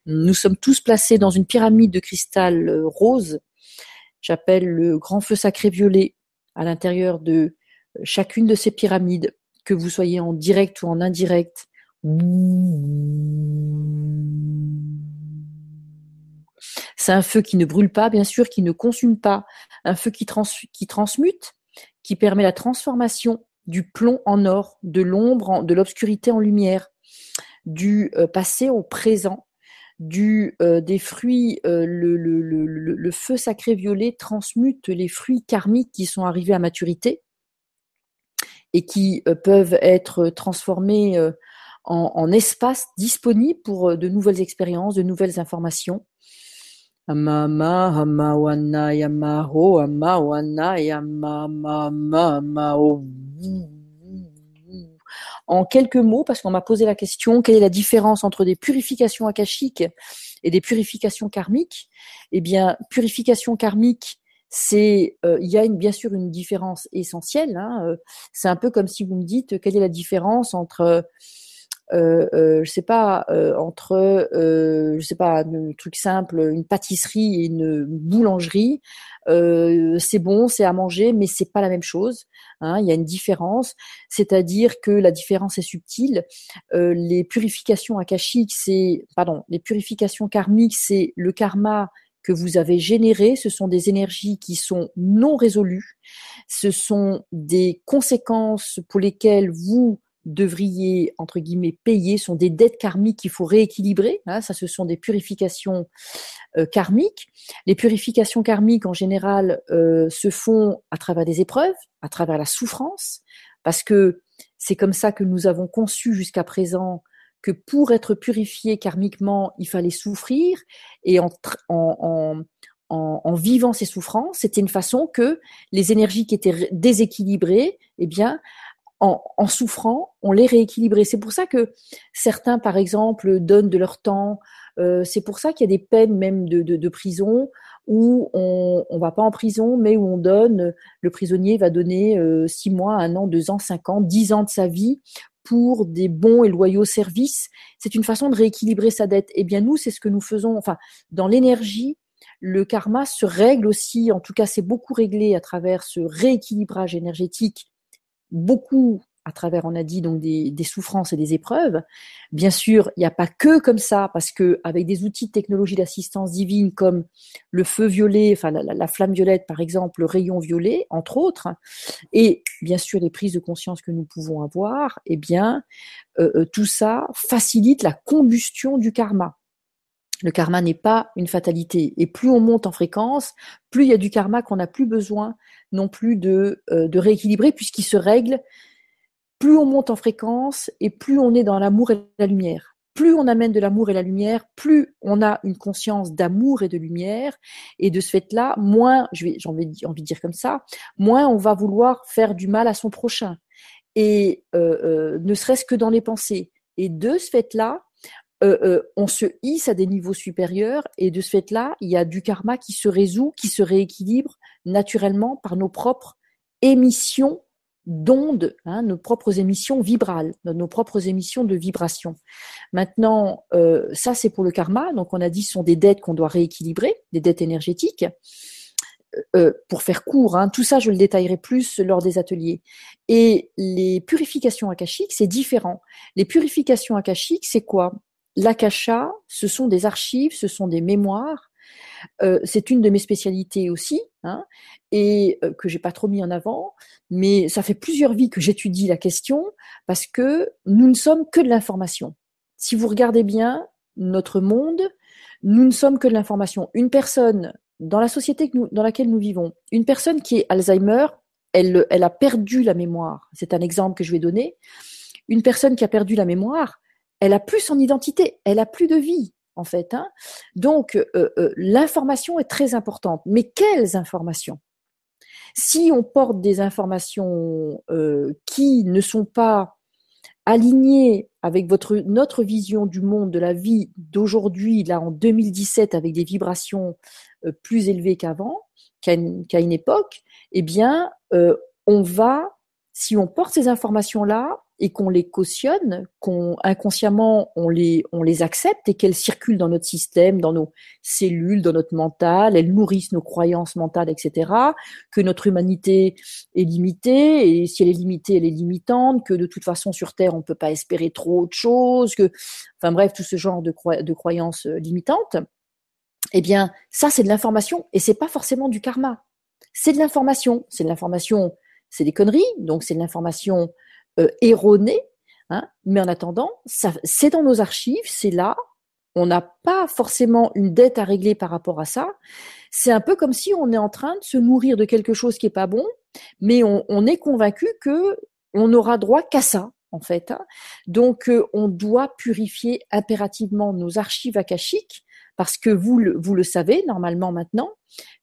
Speaker 2: Nous sommes tous placés dans une pyramide de cristal euh, rose. J'appelle le grand feu sacré violet à l'intérieur de euh, chacune de ces pyramides, que vous soyez en direct ou en indirect. C'est un feu qui ne brûle pas, bien sûr, qui ne consume pas, un feu qui, transmute, qui permet la transformation du plomb en or, de l'ombre, de l'obscurité en lumière, du euh, passé au présent, du euh, des fruits, euh, le, le, le, le, feu sacré violet transmute les fruits karmiques qui sont arrivés à maturité et qui peuvent être transformés en, en espace disponible pour de nouvelles expériences, de nouvelles informations. En quelques mots, parce qu'on m'a posé la question, quelle est la différence entre des purifications akashiques et des purifications karmiques? Eh bien, purification karmique, c'est, euh, il y a bien sûr une différence essentielle. Hein, euh, c'est un peu comme si vous me dites quelle est la différence entre je sais pas, euh, entre, euh, je sais pas, un truc simple, une pâtisserie et une boulangerie, euh, c'est bon, c'est à manger, mais c'est pas la même chose. Hein, il y a une différence, c'est-à-dire que la différence est subtile. les purifications akashiques, c'est, pardon, les purifications karmiques, c'est le karma que vous avez généré, ce sont des énergies qui sont non résolues, ce sont des conséquences pour lesquelles vous devriez, entre guillemets, payer sont des dettes karmiques qu'il faut rééquilibrer. Hein, ça, ce sont des purifications euh, karmiques. Les purifications karmiques, en général, euh, se font à travers des épreuves, à travers la souffrance, parce que c'est comme ça que nous avons conçu jusqu'à présent que pour être purifié karmiquement, il fallait souffrir, et en, en, en, en vivant ces souffrances, c'était une façon que les énergies qui étaient déséquilibrées, eh bien, en, souffrant, on les rééquilibrait. C'est pour ça que certains, par exemple, donnent de leur temps. Euh, c'est pour ça qu'il y a des peines même de, prison où on ne va pas en prison, mais où on donne, le prisonnier va donner euh, six mois, un an, deux ans, cinq ans, dix ans de sa vie pour des bons et loyaux services. C'est une façon de rééquilibrer sa dette. Eh bien, nous, c'est ce que nous faisons. Enfin, dans l'énergie, le karma se règle aussi, en tout cas c'est beaucoup réglé à travers ce rééquilibrage énergétique, beaucoup à travers, on a dit, donc des, souffrances et des épreuves. Bien sûr, il n'y a pas que comme ça, parce que avec des outils de technologie d'assistance divine comme le feu violet, enfin la, flamme violette par exemple, le rayon violet, entre autres, et bien sûr les prises de conscience que nous pouvons avoir, eh bien, euh, euh, tout ça facilite la combustion du karma. Le karma n'est pas une fatalité. Et plus on monte en fréquence, plus il y a du karma qu'on n'a plus besoin non plus de, euh, de rééquilibrer, puisqu'il se règle plus on monte en fréquence et plus on est dans l'amour et la lumière. Plus on amène de l'amour et la lumière, plus on a une conscience d'amour et de lumière. Et de ce fait-là, moins, j'ai envie, de dire comme ça, moins on va vouloir faire du mal à son prochain. Et euh, euh, ne serait-ce que dans les pensées. Et de ce fait-là, on se hisse à des niveaux supérieurs et de ce fait-là, il y a du karma qui se résout, qui se rééquilibre naturellement par nos propres émissions d'ondes, hein, nos propres émissions vibrales, nos propres émissions de vibrations. Maintenant, euh, ça c'est pour le karma. Donc on a dit ce sont des dettes qu'on doit rééquilibrer, des dettes énergétiques. Euh, euh, pour faire court, hein, tout ça je le détaillerai plus lors des ateliers. Et les purifications akashiques, c'est différent. Les purifications akashiques, c'est quoi? L'akasha, ce sont des archives, ce sont des mémoires euh, c'est une de mes spécialités aussi, hein, et euh, que j'ai pas trop mis en avant, mais ça fait plusieurs vies que j'étudie la question parce que nous ne sommes que de l'information. Si vous regardez bien notre monde, nous ne sommes que de l'information. Une personne dans la société dans laquelle nous vivons, une personne qui est Alzheimer, elle, elle a perdu la mémoire. C'est un exemple que je vais donner. Une personne qui a perdu la mémoire, elle a plus son identité, elle a plus de vie en fait. Hein. Donc, euh, euh, l'information est très importante. Mais quelles informations? Si on porte des informations euh, qui ne sont pas alignées avec notre vision du monde, de la vie d'aujourd'hui, là en 2017, avec des vibrations plus élevées qu'avant, qu'à une, époque, eh bien, on va, si on porte ces informations-là, et qu'on les cautionne, qu'on inconsciemment on les on les accepte et qu'elles circulent dans notre système, dans nos cellules, dans notre mental, elles nourrissent nos croyances mentales, etc. Que notre humanité est limitée et si elle est limitée, elle est limitante. Que de toute façon sur Terre on peut pas espérer trop autre chose. Que enfin bref tout ce genre de, de croyances euh, limitantes. Eh bien ça c'est de l'information et c'est pas forcément du karma. C'est de l'information. C'est de l'information. C'est des conneries. Donc c'est de l'information euh, erroné, hein, mais en attendant, c'est dans nos archives, c'est là. On n'a pas forcément une dette à régler par rapport à ça. C'est un peu comme si on est en train de se nourrir de quelque chose qui est pas bon, mais on, est convaincu que on n'aura droit qu'à ça en fait. Hein. Donc, euh, on doit purifier impérativement nos archives akashiques parce que vous le, vous le savez normalement maintenant,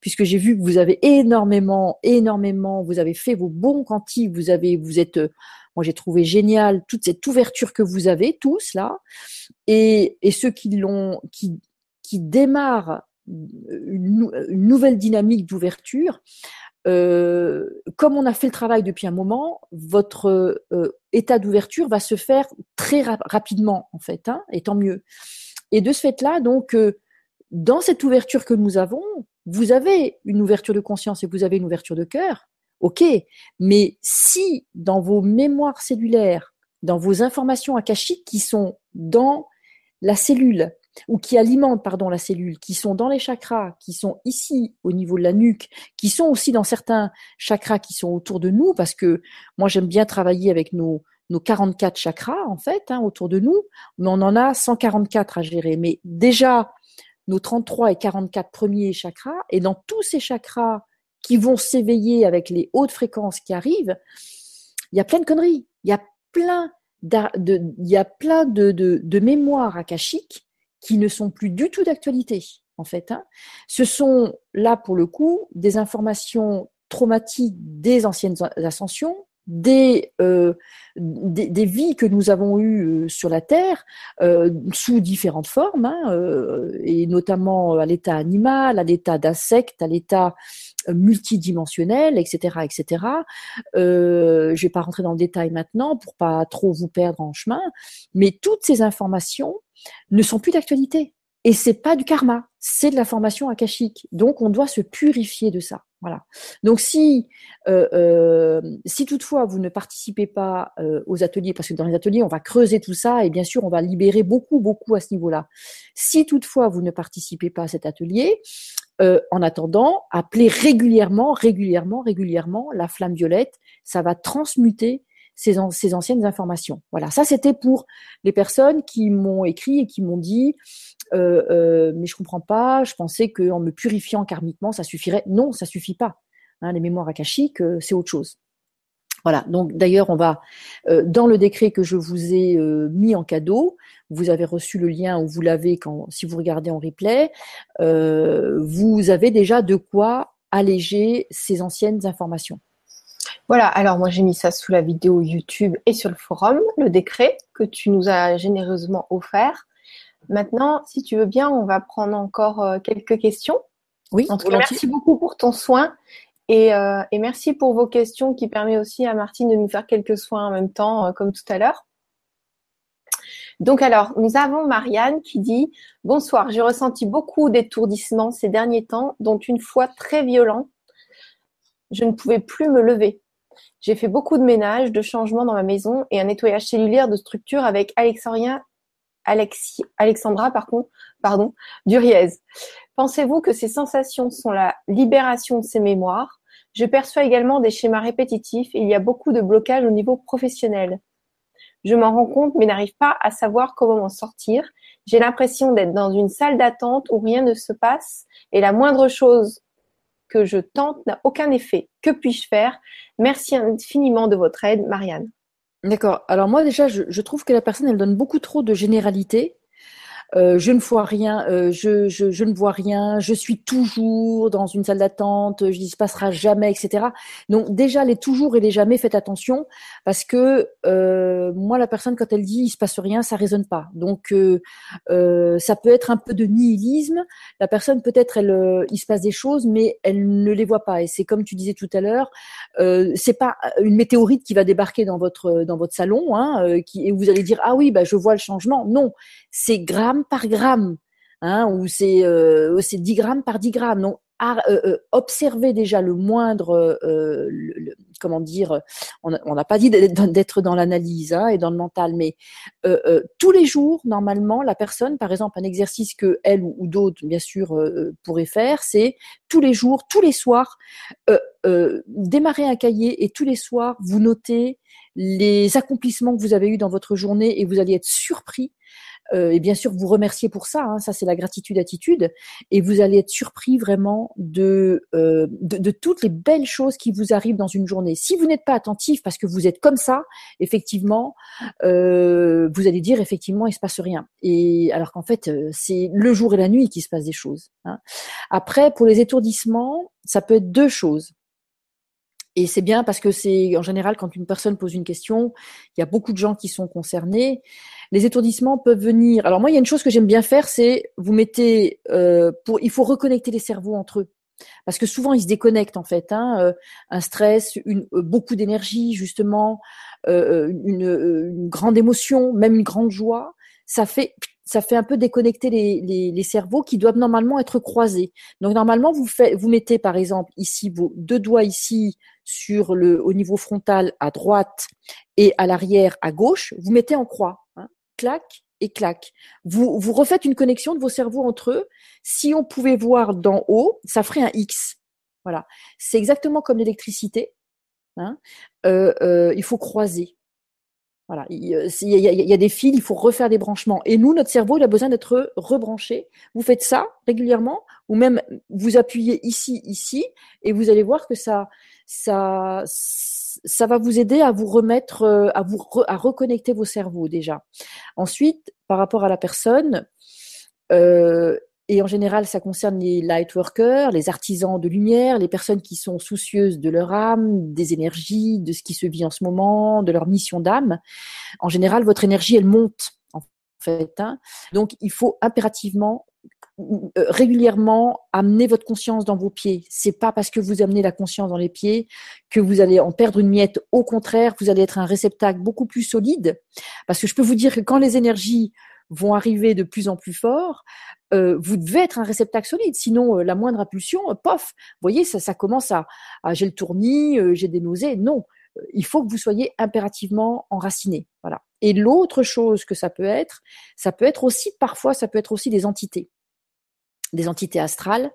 Speaker 2: puisque j'ai vu que vous avez énormément, énormément, vous avez fait vos bons quantiques, vous avez, vous êtes, euh, moi j'ai trouvé génial toute cette ouverture que vous avez tous là, et, ceux qui l'ont, qui, qui démarrent une, nouvelle dynamique d'ouverture. Euh, comme on a fait le travail depuis un moment, votre euh, état d'ouverture va se faire très rapidement en fait, hein, et tant mieux. Et de ce fait-là, donc, dans cette ouverture que nous avons, vous avez une ouverture de conscience et vous avez une ouverture de cœur, ok, mais si dans vos mémoires cellulaires, dans vos informations akashiques qui sont dans la cellule, ou qui alimentent pardon la cellule, qui sont dans les chakras, qui sont ici au niveau de la nuque, qui sont aussi dans certains chakras qui sont autour de nous, parce que moi j'aime bien travailler avec nos nos 44 chakras en fait hein, autour de nous, mais on en a 144 à gérer. Mais déjà nos 33 et 44 premiers chakras, et dans tous ces chakras qui vont s'éveiller avec les hautes fréquences qui arrivent, il y a plein de conneries, il y a plein de, il y a plein de, de, mémoires akashiques qui ne sont plus du tout d'actualité, en fait. Hein. Ce sont là, pour le coup, des informations traumatiques des anciennes ascensions, des, euh, des, des, vies que nous avons eues euh, sur la Terre euh, sous différentes formes, hein, et notamment à l'état animal, à l'état d'insecte, à l'état multidimensionnel, etc., etc. Je vais pas rentrer dans le détail maintenant pour pas trop vous perdre en chemin, mais toutes ces informations ne sont plus d'actualité. Et c'est pas du karma, c'est de la formation akashique. Donc on doit se purifier de ça. Voilà. Donc si euh, euh, si toutefois vous ne participez pas euh, aux ateliers, parce que dans les ateliers on va creuser tout ça et bien sûr on va libérer beaucoup beaucoup à ce niveau-là. Si toutefois vous ne participez pas à cet atelier, en attendant, appelez régulièrement, régulièrement, régulièrement la flamme violette. Ça va transmuter ces, ces anciennes informations. Voilà, ça c'était pour les personnes qui m'ont écrit et qui m'ont dit euh, euh, mais je comprends pas, je pensais qu'en me purifiant karmiquement, ça suffirait. Non, ça suffit pas. Hein, les mémoires akashiques, euh, c'est autre chose. Voilà. Donc d'ailleurs, on va dans le décret que je vous ai mis en cadeau. Vous avez reçu le lien ou vous l'avez quand si vous regardez en replay. vous avez déjà de quoi alléger ces anciennes informations.
Speaker 1: Voilà, alors moi j'ai mis ça sous la vidéo YouTube et sur le forum, le décret que tu nous as généreusement offert. Maintenant, si tu veux bien, on va prendre encore euh, quelques questions.
Speaker 2: Oui,
Speaker 1: en tout cas, merci beaucoup pour ton soin et, euh, et, merci pour vos questions qui permet aussi à Martine de nous faire quelques soins en même temps, euh, comme tout à l'heure. Donc alors, nous avons Marianne qui dit Bonsoir, j'ai ressenti beaucoup d'étourdissements ces derniers temps, dont une fois très violent. Je ne pouvais plus me lever. J'ai fait beaucoup de ménage, de changements dans ma maison et un nettoyage cellulaire de structure avec Alexandria Alexandra par contre, pardon, Duriez. Pensez-vous que ces sensations sont la libération de ces mémoires? Je perçois également des schémas répétitifs et il y a beaucoup de blocages au niveau professionnel. Je m'en rends compte mais n'arrive pas à savoir comment m'en sortir. J'ai l'impression d'être dans une salle d'attente où rien ne se passe et la moindre chose que je tente n'a aucun effet. Que puis-je faire? Merci infiniment de votre aide, Marianne.
Speaker 2: D'accord. Alors moi déjà, je, je, trouve que la personne, elle donne beaucoup trop de généralité euh, je ne vois rien, euh, je, je, je, ne vois rien, je suis toujours dans une salle d'attente, je dis se passera jamais, etc. Donc déjà les toujours et les jamais, faites attention parce que euh, moi la personne quand elle dit il se passe rien, ça résonne pas. Donc euh, euh, ça peut être un peu de nihilisme. La personne peut-être elle, il se passe des choses, mais elle ne les voit pas. Et c'est comme tu disais tout à l'heure, c'est pas une météorite qui va débarquer dans votre dans votre salon, hein, qui, et vous allez dire ah oui bah je vois le changement. Non, c'est par gramme, hein, ou c'est euh, 10 grammes par 10 grammes. Donc, euh, euh, observer déjà le moindre, euh, comment dire, on n'a pas dit d'être dans l'analyse hein, et dans le mental, mais tous les jours, normalement, la personne, par exemple, un exercice que elle ou, d'autres, bien sûr, pourraient faire, c'est tous les jours, tous les soirs, démarrer un cahier et tous les soirs, vous notez les accomplissements que vous avez eus dans votre journée et vous allez être surpris euh, et bien sûr vous remercier pour ça, hein, ça c'est la gratitude attitude, et vous allez être surpris vraiment de, euh, de, toutes les belles choses qui vous arrivent dans une journée. Si vous n'êtes pas attentif parce que vous êtes comme ça, effectivement, euh, vous allez dire effectivement il se passe rien. Et alors qu'en fait c'est le jour et la nuit qui se passe des choses. Hein. Après pour les étourdissements, ça peut être deux choses. Et c'est bien parce que c'est en général quand une personne pose une question, il y a beaucoup de gens qui sont concernés. Les étourdissements peuvent venir. Alors moi, il y a une chose que j'aime bien faire, c'est vous mettez euh, pour. Il faut reconnecter les cerveaux entre eux parce que souvent ils se déconnectent en fait. Hein, euh, un stress, une, euh, beaucoup d'énergie justement, euh, une, une, grande émotion, même une grande joie, ça fait ça fait un peu déconnecter les, cerveaux qui doivent normalement être croisés. Donc normalement vous mettez par exemple ici vos deux doigts ici sur le au niveau frontal à droite et à l'arrière à gauche, vous mettez en croix, hein, clac et clac. Vous vous refaites une connexion de vos cerveaux entre eux. Si on pouvait voir d'en haut, ça ferait un X. Voilà, c'est exactement comme l'électricité. Hein. Euh, euh, il faut croiser. Voilà, il y, a, des fils, il faut refaire des branchements. Et nous, notre cerveau, il a besoin d'être rebranché. Vous faites ça régulièrement, ou même vous appuyez ici, ici, et vous allez voir que ça, ça, ça va vous aider à vous remettre, euh, à vous à reconnecter vos cerveaux déjà. Ensuite, par rapport à la personne, euh, et en général, ça concerne les light workers, les artisans de lumière, les personnes qui sont soucieuses de leur âme, des énergies, de ce qui se vit en ce moment, de leur mission d'âme. En général, votre énergie, elle monte en fait. Hein. Donc, il faut impérativement euh, régulièrement amener votre conscience dans vos pieds. C'est pas parce que vous amenez la conscience dans les pieds que vous allez en perdre une miette. Au contraire, vous allez être un réceptacle beaucoup plus solide. Parce que je peux vous dire que quand les énergies vont arriver de plus en plus fort, euh, vous devez être un réceptacle solide. Sinon, la moindre impulsion, pof, vous voyez, ça, ça commence à, à j'ai le tournis, j'ai des nausées. Non, il faut que vous soyez impérativement enraciné. Voilà. Et l'autre chose que ça peut être, ça peut être aussi parfois, ça peut être aussi des entités des entités astrales.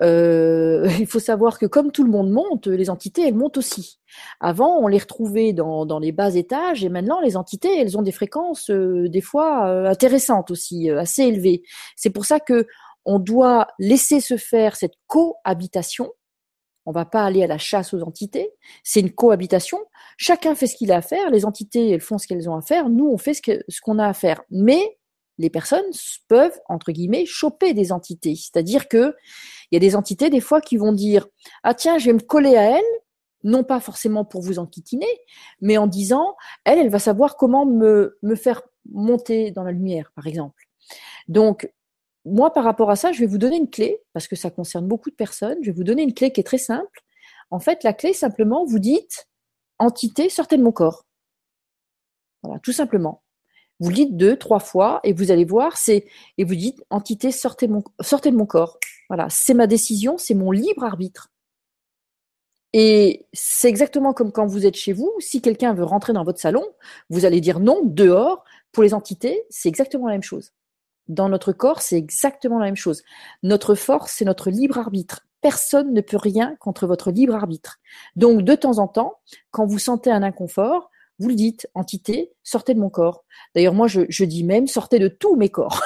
Speaker 2: Euh, il faut savoir que comme tout le monde monte, les entités, elles montent aussi. Avant, on les retrouvait dans, dans les bas étages et maintenant, les entités, elles ont des fréquences euh, des fois euh, intéressantes aussi, assez élevées. C'est pour ça que on doit laisser se faire cette cohabitation on va pas aller à la chasse aux entités. C'est une cohabitation. Chacun fait ce qu'il a à faire. Les entités, elles font ce qu'elles ont à faire. Nous, on fait ce qu'on a à faire. Mais les personnes peuvent, entre guillemets, choper des entités. C'est-à-dire que il y a des entités, des fois, qui vont dire, ah tiens, je vais me coller à elle, non pas forcément pour vous enquiquiner, mais en disant, elle, elle va savoir comment me, me faire monter dans la lumière, par exemple. Donc, moi, par rapport à ça, je vais vous donner une clé, parce que ça concerne beaucoup de personnes. Je vais vous donner une clé qui est très simple. En fait, la clé, simplement, vous dites entité, sortez de mon corps. Voilà, tout simplement. Vous dites deux, trois fois, et vous allez voir, c'est et vous dites entité, sortez sortez de mon corps. Voilà, c'est ma décision, c'est mon libre arbitre. Et c'est exactement comme quand vous êtes chez vous. Si quelqu'un veut rentrer dans votre salon, vous allez dire non dehors. Pour les entités, c'est exactement la même chose. Dans notre corps, c'est exactement la même chose. Notre force, c'est notre libre arbitre. Personne ne peut rien contre votre libre arbitre. Donc, de temps en temps, quand vous sentez un inconfort, vous le dites, entité, sortez de mon corps. D'ailleurs, moi, je, dis même, sortez de tous mes corps.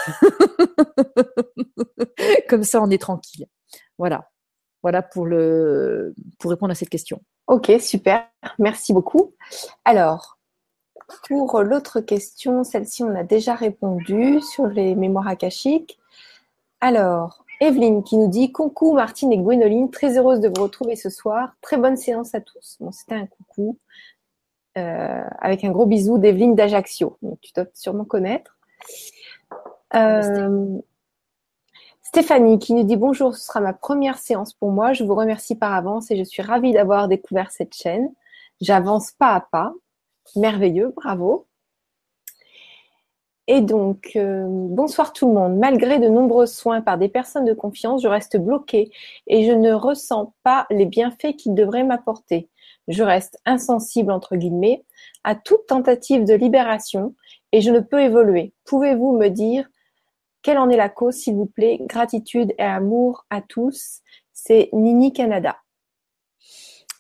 Speaker 2: Comme ça, on est tranquille. Voilà. Voilà pour, le, pour répondre à cette question.
Speaker 1: Ok, super. Merci beaucoup. Alors, pour l'autre question, celle-ci, on a déjà répondu sur les mémoires akashiques. Alors, Evelyne qui nous dit Coucou Martine et Gwénoline, très heureuse de vous retrouver ce soir. Très bonne séance à tous. Bon, c'était un coucou. Euh, avec un gros bisou d'Evelyne d'Ajaccio. Tu dois sûrement connaître. Euh, Stéphanie qui nous dit bonjour, ce sera ma première séance pour moi. Je vous remercie par avance et je suis ravie d'avoir découvert cette chaîne. J'avance pas à pas merveilleux, bravo. Et donc, euh, bonsoir tout le monde. Malgré de nombreux soins par des personnes de confiance, je reste bloquée et je ne ressens pas les bienfaits qu'ils devraient m'apporter. Je reste insensible, entre guillemets, à toute tentative de libération et je ne peux évoluer. Pouvez-vous me dire quelle en est la cause, s'il vous plaît? Gratitude et amour à tous. C'est Nini Canada.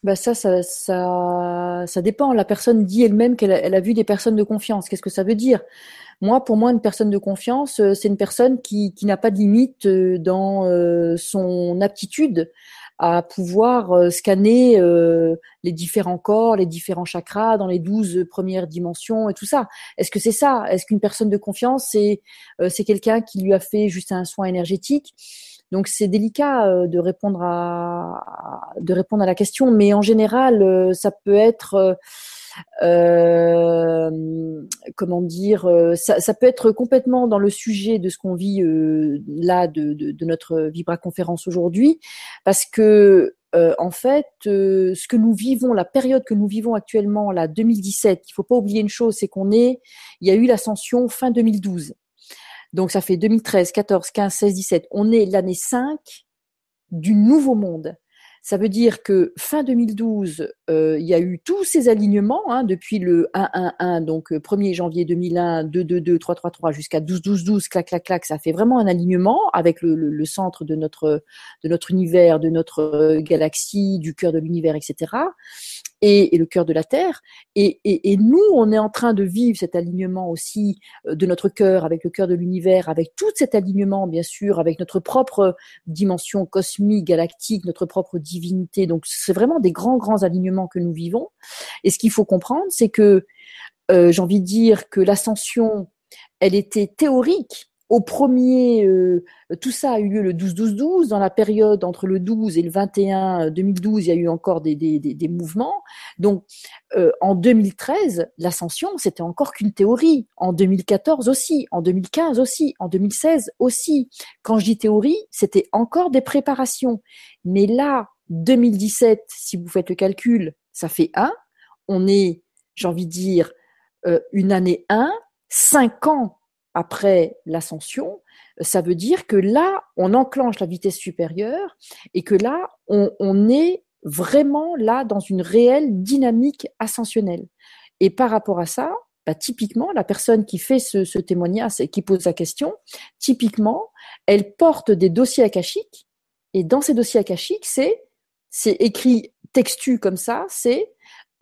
Speaker 2: Bah ça, ça, dépend. La personne dit elle-même qu'elle a, elle a vu des personnes de confiance. Qu'est-ce que ça veut dire? Moi, pour moi, une personne de confiance, euh, c'est une personne qui, qui n'a pas de limite euh, dans euh, son aptitude à pouvoir scanner les différents corps, les différents chakras dans les douze premières dimensions et tout ça. Est-ce que c'est ça? Est-ce qu'une personne de confiance, c'est c'est quelqu'un qui lui a fait juste un soin énergétique? Donc c'est délicat euh, de répondre à de répondre à la question, mais en général, euh, ça peut être euh, comment dire, ça, ça, peut être complètement dans le sujet de ce qu'on vit là de, notre Vibra conférence aujourd'hui, parce que en fait, ce que nous vivons, la période que nous vivons actuellement, la 2017, il faut pas oublier une chose, c'est qu'on est, il y a eu l'ascension fin 2012. Donc ça fait 2013, 14, 15, 16, 17. On est l'année 5 du nouveau monde. Ça veut dire que fin 2012, euh, il y a eu tous ces alignements hein, depuis le 1-1-1, donc 1er euh, janvier 2001, 2-2-2, 3-3-3 jusqu'à 12-12-12, clac, clac, clac. Ça fait vraiment un alignement avec le, centre de notre, de notre univers, de notre euh, galaxie, du cœur de l'univers, etc et, le cœur de la Terre. Et, et, nous, on est en train de vivre cet alignement aussi de notre cœur avec le cœur de l'univers, avec tout cet alignement, bien sûr, avec notre propre dimension cosmique, galactique, notre propre divinité. Donc, c'est vraiment des grands, grands alignements que nous vivons. Et ce qu'il faut comprendre, c'est que euh, j'ai envie de dire que l'ascension, elle était théorique, au premier, euh, tout ça a eu lieu le 12-12-12. Dans la période entre le 12 et le 21 2012, il y a eu encore des, des, des, mouvements. Donc, euh, en 2013, l'ascension, c'était encore qu'une théorie. En 2014 aussi, en 2015 aussi, en 2016 aussi. Quand je dis théorie, c'était encore des préparations. Mais là, 2017, si vous faites le calcul, ça fait 1. On est, j'ai envie de dire, euh, une année 1, 5 ans après l'ascension, ça veut dire que là, on enclenche la vitesse supérieure et que là, on, est vraiment là dans une réelle dynamique ascensionnelle. Et par rapport à ça, bah, typiquement, la personne qui fait ce, ce témoignage et qui pose la question, typiquement, elle porte des dossiers akashiques. Et dans ces dossiers akashiques, c'est c'est écrit textu comme ça, c'est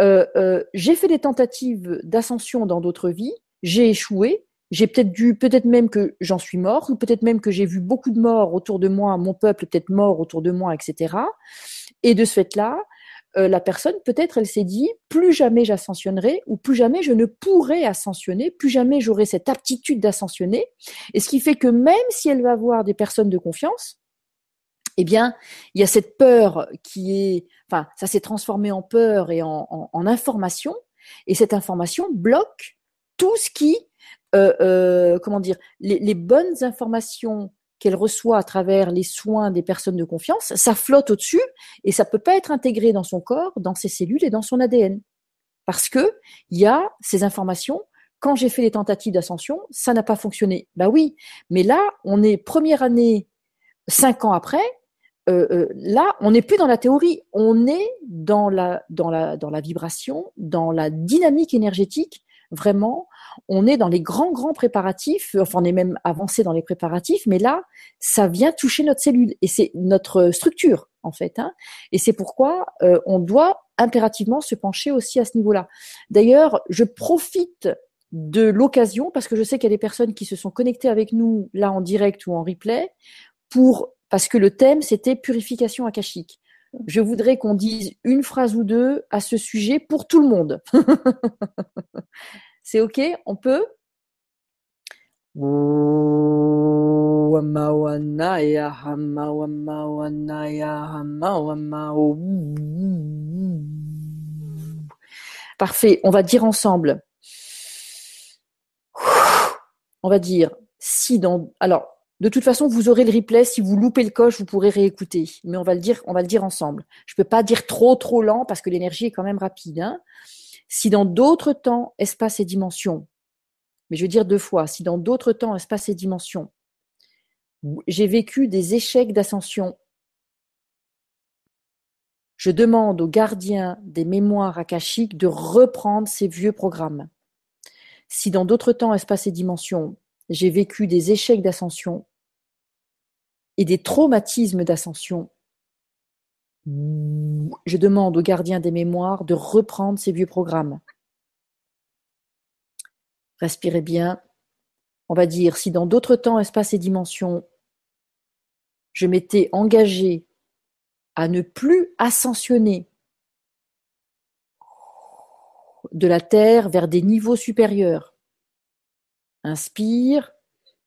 Speaker 2: euh, euh, j'ai fait des tentatives d'ascension dans d'autres vies, j'ai échoué, j'ai peut-être dû, peut-être même que j'en suis mort, ou peut-être même que j'ai vu beaucoup de morts autour de moi, mon peuple peut-être mort autour de moi, etc. Et de ce fait-là, euh, la personne, peut-être, elle s'est dit, plus jamais j'ascensionnerai, ou plus jamais je ne pourrai ascensionner, plus jamais j'aurai cette aptitude d'ascensionner. Et ce qui fait que même si elle va voir des personnes de confiance, eh bien, il y a cette peur qui est, enfin, ça s'est transformé en peur et en, information, et cette information bloque tout ce qui, euh, euh, comment dire, les, bonnes informations qu'elle reçoit à travers les soins des personnes de confiance, ça flotte au-dessus et ça peut pas être intégré dans son corps, dans ses cellules et dans son ADN, parce que il y a ces informations. Quand j'ai fait les tentatives d'ascension, ça n'a pas fonctionné. Bah oui, mais là, on est première année, cinq ans après, euh, euh, là, on n'est plus dans la théorie, on est dans la, dans, la, dans la vibration, dans la dynamique énergétique. Vraiment, on est dans les grands, grands préparatifs. Enfin, on est même avancé dans les préparatifs, mais là, ça vient toucher notre cellule et c'est notre structure en fait. Hein. Et c'est pourquoi euh, on doit impérativement se pencher aussi à ce niveau-là. D'ailleurs, je profite de l'occasion parce que je sais qu'il y a des personnes qui se sont connectées avec nous là en direct ou en replay pour parce que le thème, c'était purification akashique. Je voudrais qu'on dise une phrase ou deux à ce sujet pour tout le monde. C'est OK? On peut? Parfait, on va dire ensemble. On va dire si dans alors de toute façon, vous aurez le replay. Si vous loupez le coche, vous pourrez réécouter. Mais on va le dire, ensemble. Je peux pas dire trop trop lent parce que l'énergie est quand même rapide. Hein. Si dans d'autres temps, espace et dimension, mais je veux dire deux fois, si dans d'autres temps, espace et dimension, j'ai vécu des échecs d'ascension, je demande aux gardiens des mémoires akashiques de reprendre ces vieux programmes. Si dans d'autres temps, espace et dimension, j'ai vécu des échecs d'ascension et des traumatismes d'ascension. Je demande aux gardiens des mémoires de reprendre ces vieux programmes. Respirez bien. On va dire, si dans d'autres temps, espaces et dimensions, je m'étais engagé à ne plus ascensionner de la Terre vers des niveaux supérieurs, Inspire.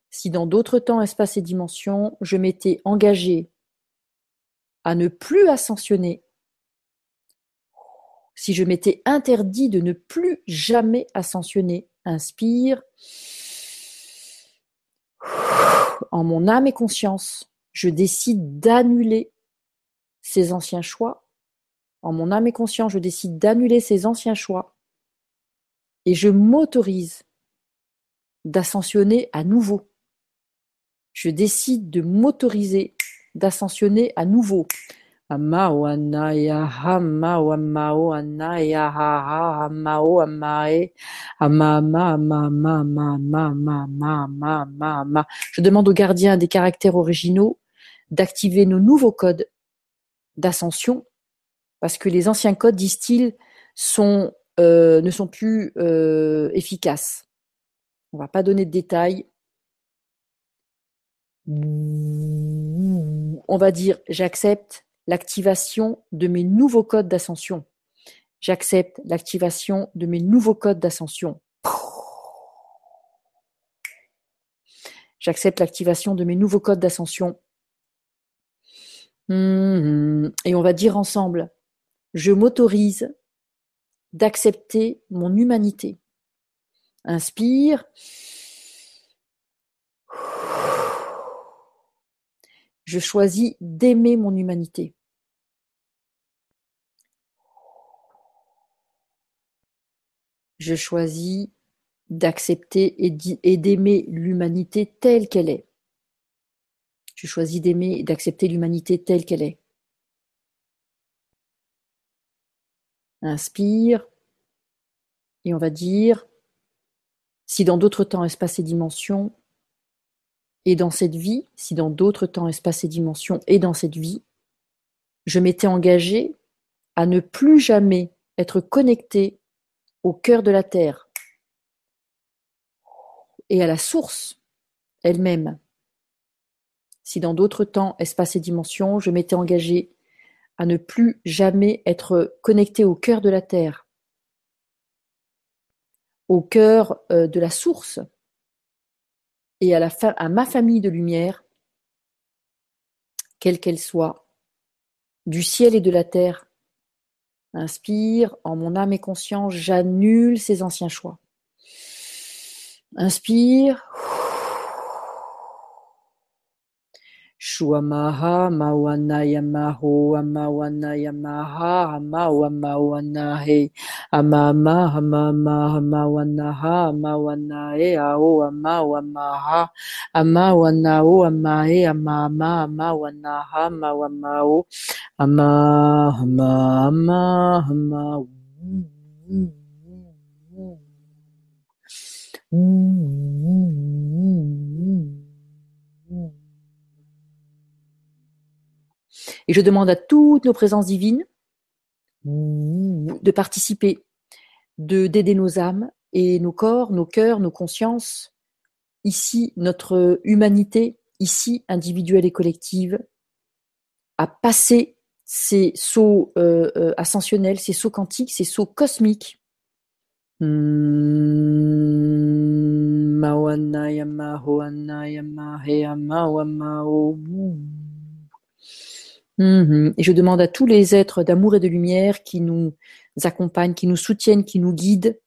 Speaker 2: Si dans d'autres temps, espaces et dimensions, je m'étais engagé à ne plus ascensionner, si je m'étais interdit de ne plus jamais ascensionner, inspire. En mon âme et conscience, je décide d'annuler ces anciens choix. En mon âme et conscience, je décide d'annuler ces anciens choix. Et je m'autorise d'ascensionner à nouveau. Je décide de m'autoriser d'ascensionner à nouveau. Je demande aux gardiens des caractères originaux d'activer nos nouveaux codes d'ascension parce que les anciens codes, disent-ils, sont, euh, ne sont plus euh, efficaces. On va pas donner de détails. On va dire j'accepte l'activation de mes nouveaux codes d'ascension. J'accepte l'activation de mes nouveaux codes d'ascension. J'accepte l'activation de mes nouveaux codes d'ascension. Et on va dire ensemble, je m'autorise d'accepter mon humanité. Inspire. Je choisis d'aimer mon humanité. Je choisis d'accepter et d'aimer l'humanité telle qu'elle est. Je choisis d'aimer et d'accepter l'humanité telle qu'elle est. Inspire. Et on va dire, si dans d'autres temps, espaces et dimensions, et dans cette vie, si dans d'autres temps, espaces et dimensions, et dans cette vie, je m'étais engagé à ne plus jamais être connecté au cœur de la Terre et à la source elle-même. Si dans d'autres temps, espaces et dimensions, je m'étais engagé à ne plus jamais être connecté au cœur de la Terre, au cœur euh, de la source et à, ma famille de lumière, quelle qu'elle soit, du ciel et de la terre. Inspire, en mon âme et conscience, j'annule ces anciens choix. Inspire. Amama amama amawanaha amawanae ao amawamaha amawanao amae amama amawanaha amawamao ama ama ama ama Et je demande à toutes nos présences divines de participer, de d'aider nos âmes et nos corps, nos cœurs, nos consciences, ici notre humanité, ici individuelle et collective, à passer ces sauts euh, euh, ascensionnels, ces sauts quantiques, ces sauts cosmiques. Mhm. Et je demande à tous les êtres d'amour et de lumière qui nous accompagnent, qui nous soutiennent, qui nous guident,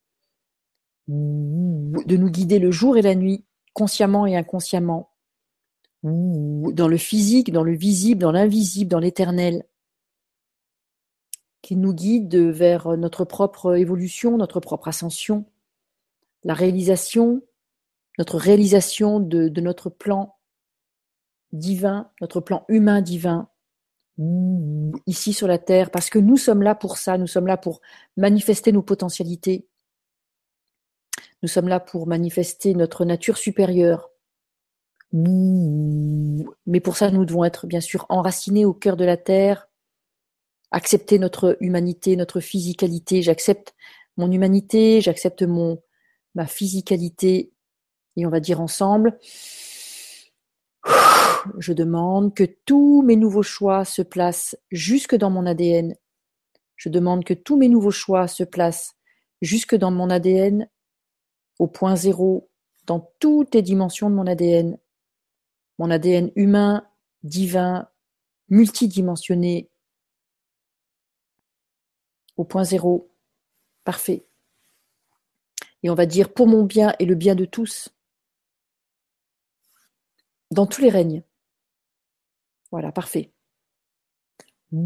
Speaker 2: de nous guider le jour et la nuit, consciemment et inconsciemment, dans le physique, dans le visible, dans l'invisible, dans l'éternel, qui nous guide vers notre propre évolution, notre propre ascension, la réalisation, notre réalisation de, de notre plan divin, notre plan humain divin, ici sur la Terre, parce que nous sommes là pour ça, nous sommes là pour manifester nos potentialités, nous sommes là pour manifester notre nature supérieure. Mais pour ça, nous devons être bien sûr enracinés au cœur de la Terre, accepter notre humanité, notre physicalité. J'accepte mon humanité, j'accepte mon ma physicalité, et on va dire ensemble, je demande que tous mes nouveaux choix se placent jusque dans mon ADN. Je demande que tous mes nouveaux choix se placent jusque dans mon ADN, au point zéro, dans toutes les dimensions de mon ADN. Mon ADN humain, divin, multidimensionné, au point zéro. Parfait. Et on va dire pour mon bien et le bien de tous dans tous les règnes. Voilà, parfait. On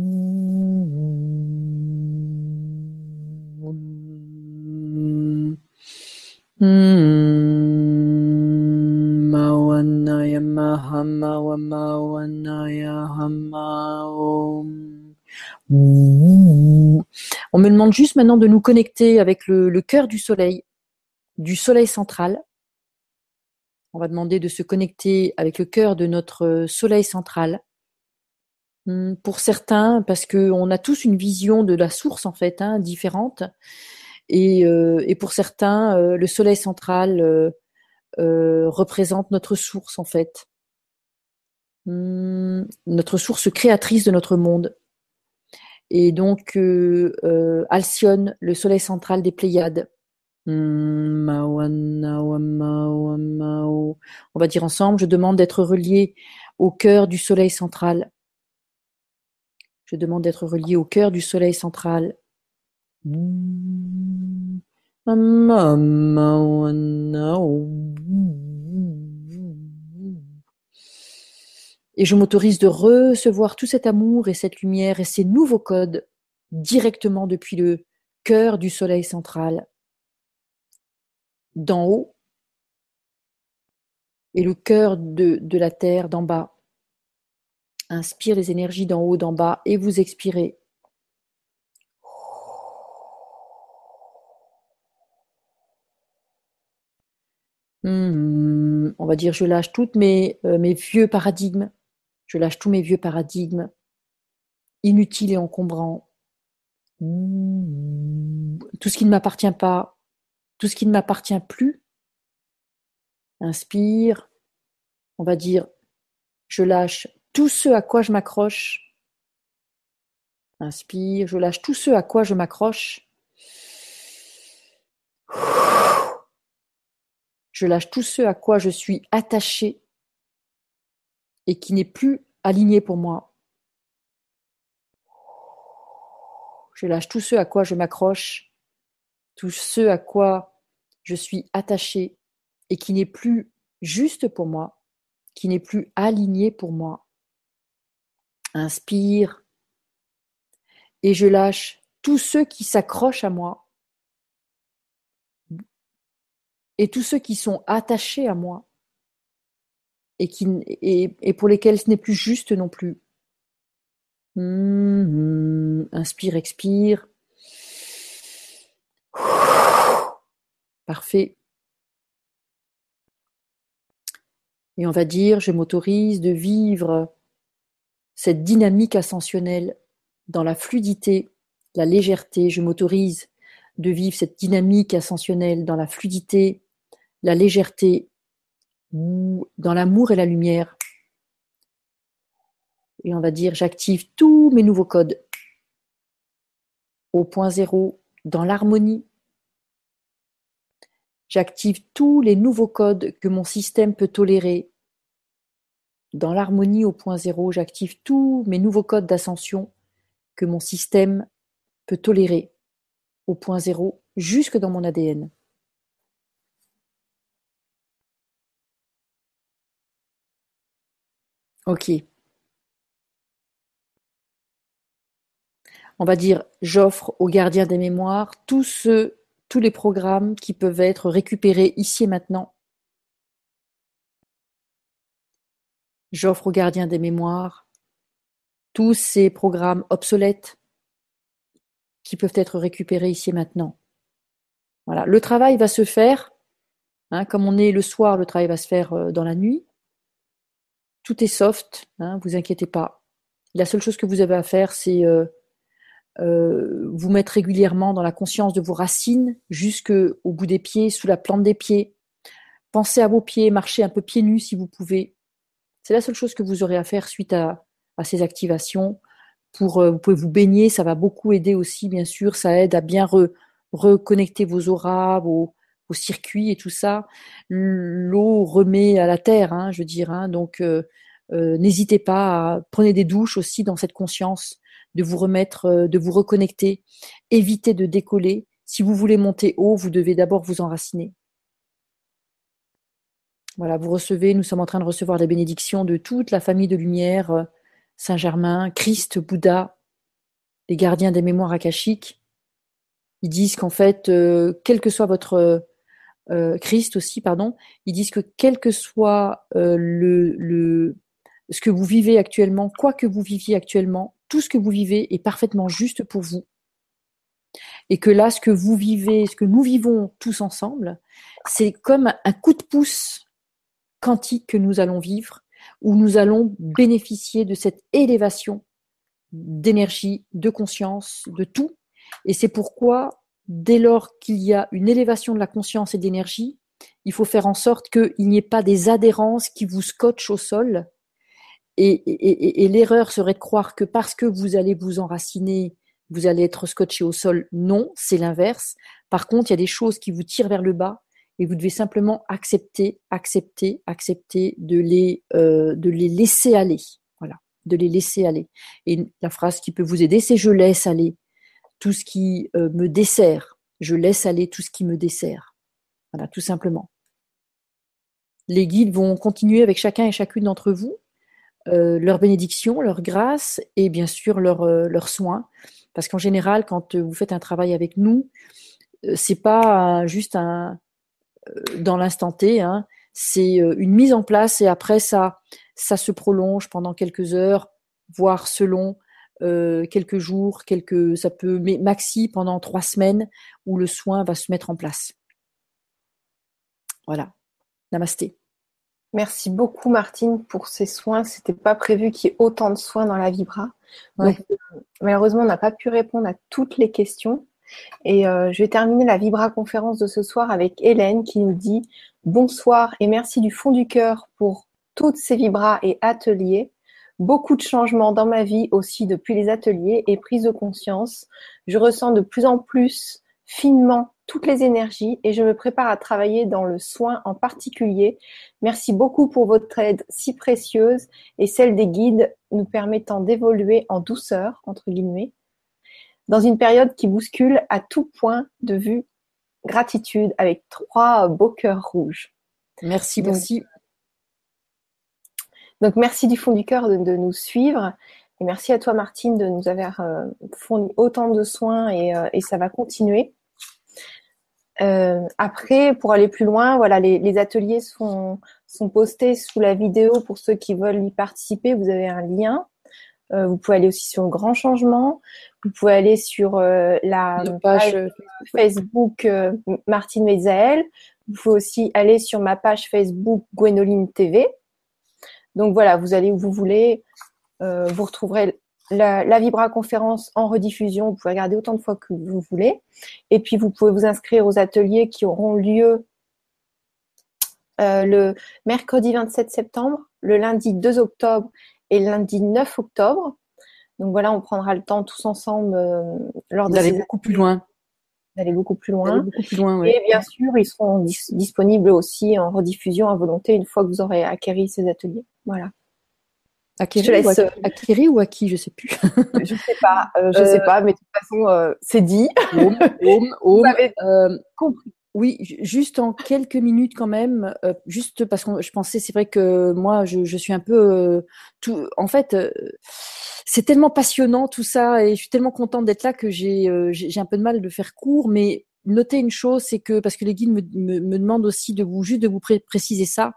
Speaker 2: me demande juste maintenant de nous connecter avec le, cœur du soleil, du soleil central, on va demander de se connecter avec le cœur de notre soleil central. Hmm, pour certains, parce qu'on a tous une vision de la source en fait hein, différente. Et, euh, pour certains, euh, le soleil central euh, représente notre source en fait. Hmm, notre source créatrice de notre monde. Et donc, Alcyone, le soleil central des Pléiades, on va dire ensemble, je demande d'être relié au cœur du soleil central. Je demande d'être relié au cœur du soleil central. Et je m'autorise de recevoir tout cet amour et cette lumière et ces nouveaux codes directement depuis le cœur du soleil central d'en haut et le cœur de, de la terre d'en bas. Inspire les énergies d'en haut, d'en bas et vous expirez. Hmm, on va dire, je lâche toutes mes, euh, mes vieux paradigmes. Je lâche tous mes vieux paradigmes inutiles et encombrants. Hmm, tout ce qui ne m'appartient pas, tout ce qui ne m'appartient plus. Inspire. On va dire, je lâche tout ce à quoi je m'accroche. Inspire, je lâche tout ce à quoi je m'accroche. Je lâche tout ce à quoi je suis attaché et qui n'est plus aligné pour moi. Je lâche tout ce à quoi je m'accroche, tout ce à quoi je suis attaché et qui n'est plus juste pour moi, qui n'est plus aligné pour moi. Inspire et je lâche tous ceux qui s'accrochent à moi et tous ceux qui sont attachés à moi et, qui, et, pour lesquels ce n'est plus juste non plus. Mmh, inspire, expire. Parfait. Et on va dire, je m'autorise de vivre cette dynamique ascensionnelle dans la fluidité, la légèreté. Je m'autorise de vivre cette dynamique ascensionnelle dans la fluidité, la légèreté, dans l'amour et la lumière. Et on va dire, j'active tous mes nouveaux codes au point zéro, dans l'harmonie. J'active tous les nouveaux codes que mon système peut tolérer. Dans l'harmonie au point zéro, j'active tous mes nouveaux codes d'ascension que mon système peut tolérer au point zéro jusque dans mon ADN. Ok. On va dire, j'offre aux gardiens des mémoires tous tous les programmes qui peuvent être récupérés ici et maintenant. J'offre aux gardiens des mémoires tous ces programmes obsolètes qui peuvent être récupérés ici et maintenant. Voilà. Le travail va se faire, hein, comme on est le soir, le travail va se faire euh, dans la nuit. Tout est soft, hein, vous inquiétez pas. La seule chose que vous avez à faire, c'est euh, euh, vous mettre régulièrement dans la conscience de vos racines, jusqu'au bout des pieds, sous la plante des pieds. Pensez à vos pieds, marchez un peu pieds nus si vous pouvez. C'est la seule chose que vous aurez à faire suite à, ces activations. Pour, euh, vous pouvez vous baigner, ça va beaucoup aider aussi, bien sûr. Ça aide à bien reconnecter vos auras, vos, au circuit et tout ça. L'eau remet à la terre, hein, je veux dire. Hein. donc, euh, euh, n'hésitez pas à prenez des douches aussi dans cette conscience de vous remettre, de vous reconnecter. Évitez de décoller. Si vous voulez monter haut, vous devez d'abord vous enraciner. Voilà, vous recevez, nous sommes en train de recevoir les bénédictions de toute la famille de lumière, Saint-Germain, Christ, Bouddha, les gardiens des mémoires akashiques. Ils disent qu'en fait, quel que soit votre euh, Christ aussi, pardon, ils disent que quel que soit euh, le, le, ce que vous vivez actuellement, quoi que vous viviez actuellement, tout ce que vous vivez est parfaitement juste pour vous. Et que là, ce que vous vivez, ce que nous vivons tous ensemble, c'est comme un coup de pouce quantique que nous allons vivre, où nous allons bénéficier de cette élévation d'énergie, de conscience, de tout. Et c'est pourquoi dès lors qu'il y a une élévation de la conscience et d'énergie, il faut faire en sorte qu'il n'y ait pas des adhérences qui vous scotchent au sol. Et, l'erreur serait de croire que parce que vous allez vous enraciner, vous allez être scotché au sol. Non, c'est l'inverse. Par contre, il y a des choses qui vous tirent vers le bas et vous devez simplement accepter, accepter, accepter de les, euh, de les laisser aller. Voilà, de les laisser aller. Et la phrase qui peut vous aider, c'est je laisse aller tout ce qui euh, me dessert. Je laisse aller tout ce qui me dessert. Voilà, tout simplement. Les guides vont continuer avec chacun et chacune d'entre vous euh, leur bénédiction, leur grâce et bien sûr leurs euh, soins. Parce qu'en général, quand vous faites un travail avec nous, c'est pas juste un, dans l'instant T. Hein. C'est une mise en place et après ça, ça se prolonge pendant quelques heures, voire selon quelques jours, quelques, ça peut, mais maxi pendant trois semaines où le soin va se mettre en place. Voilà. Namasté.
Speaker 1: Merci beaucoup Martine pour ces soins. C'était pas prévu qu'il y ait autant de soins dans la Vibra. Donc, malheureusement, on n'a pas pu répondre à toutes les questions. Et euh, je vais terminer la Vibra conférence de ce soir avec Hélène qui nous dit bonsoir et merci du fond du cœur pour toutes ces Vibras et ateliers. Beaucoup de changements dans ma vie aussi depuis les ateliers et prise de conscience. Je ressens de plus en plus finement toutes les énergies et je me prépare à travailler dans le soin en particulier. Merci beaucoup pour votre aide si précieuse et celle des guides nous permettant d'évoluer en douceur, entre guillemets, dans une période qui bouscule à tout point de vue. Gratitude avec trois beaux cœurs rouges.
Speaker 2: Merci, merci.
Speaker 1: Donc merci du fond du cœur de, nous suivre. Et merci à toi Martine de nous avoir euh, fourni autant de soins et, euh, et ça va continuer. Euh, après, pour aller plus loin, voilà, les, les, ateliers sont, sont postés sous la vidéo pour ceux qui veulent y participer. Vous avez un lien. Euh, vous pouvez aller aussi sur le Grand Changement. Vous pouvez aller sur euh, la page Facebook euh, Martine Mezael. Vous pouvez aussi aller sur ma page Facebook Gwenoline TV. Donc voilà, vous allez où vous voulez. vous retrouverez la, la, Vibra conférence en rediffusion, vous pouvez regarder autant de fois que vous voulez. Et puis vous pouvez vous inscrire aux ateliers qui auront lieu le mercredi 27 septembre, le lundi 2 octobre et lundi 9 octobre. Donc voilà, on prendra le temps tous ensemble euh,
Speaker 2: lors d'aller beaucoup plus loin.
Speaker 1: D'aller beaucoup plus loin. Beaucoup plus loin Et bien sûr, ils seront disponibles aussi en rediffusion à volonté une fois que vous aurez acquéri ces ateliers. Voilà.
Speaker 2: Akiri, ou, Akiri ou Aki, je sais plus.
Speaker 1: je sais pas, euh, je sais euh, pas, mais de toute façon, euh, c'est dit.
Speaker 2: Vous compris. Oui, juste en quelques minutes quand même, juste parce que je pensais, c'est vrai que moi, je, je suis un peu tout. En fait, c'est tellement passionnant tout ça, et je suis tellement contente d'être là que j'ai j'ai un peu de mal de faire court, mais notez une chose, c'est que parce que les guides me, me, me demandent aussi de vous juste de vous préciser ça,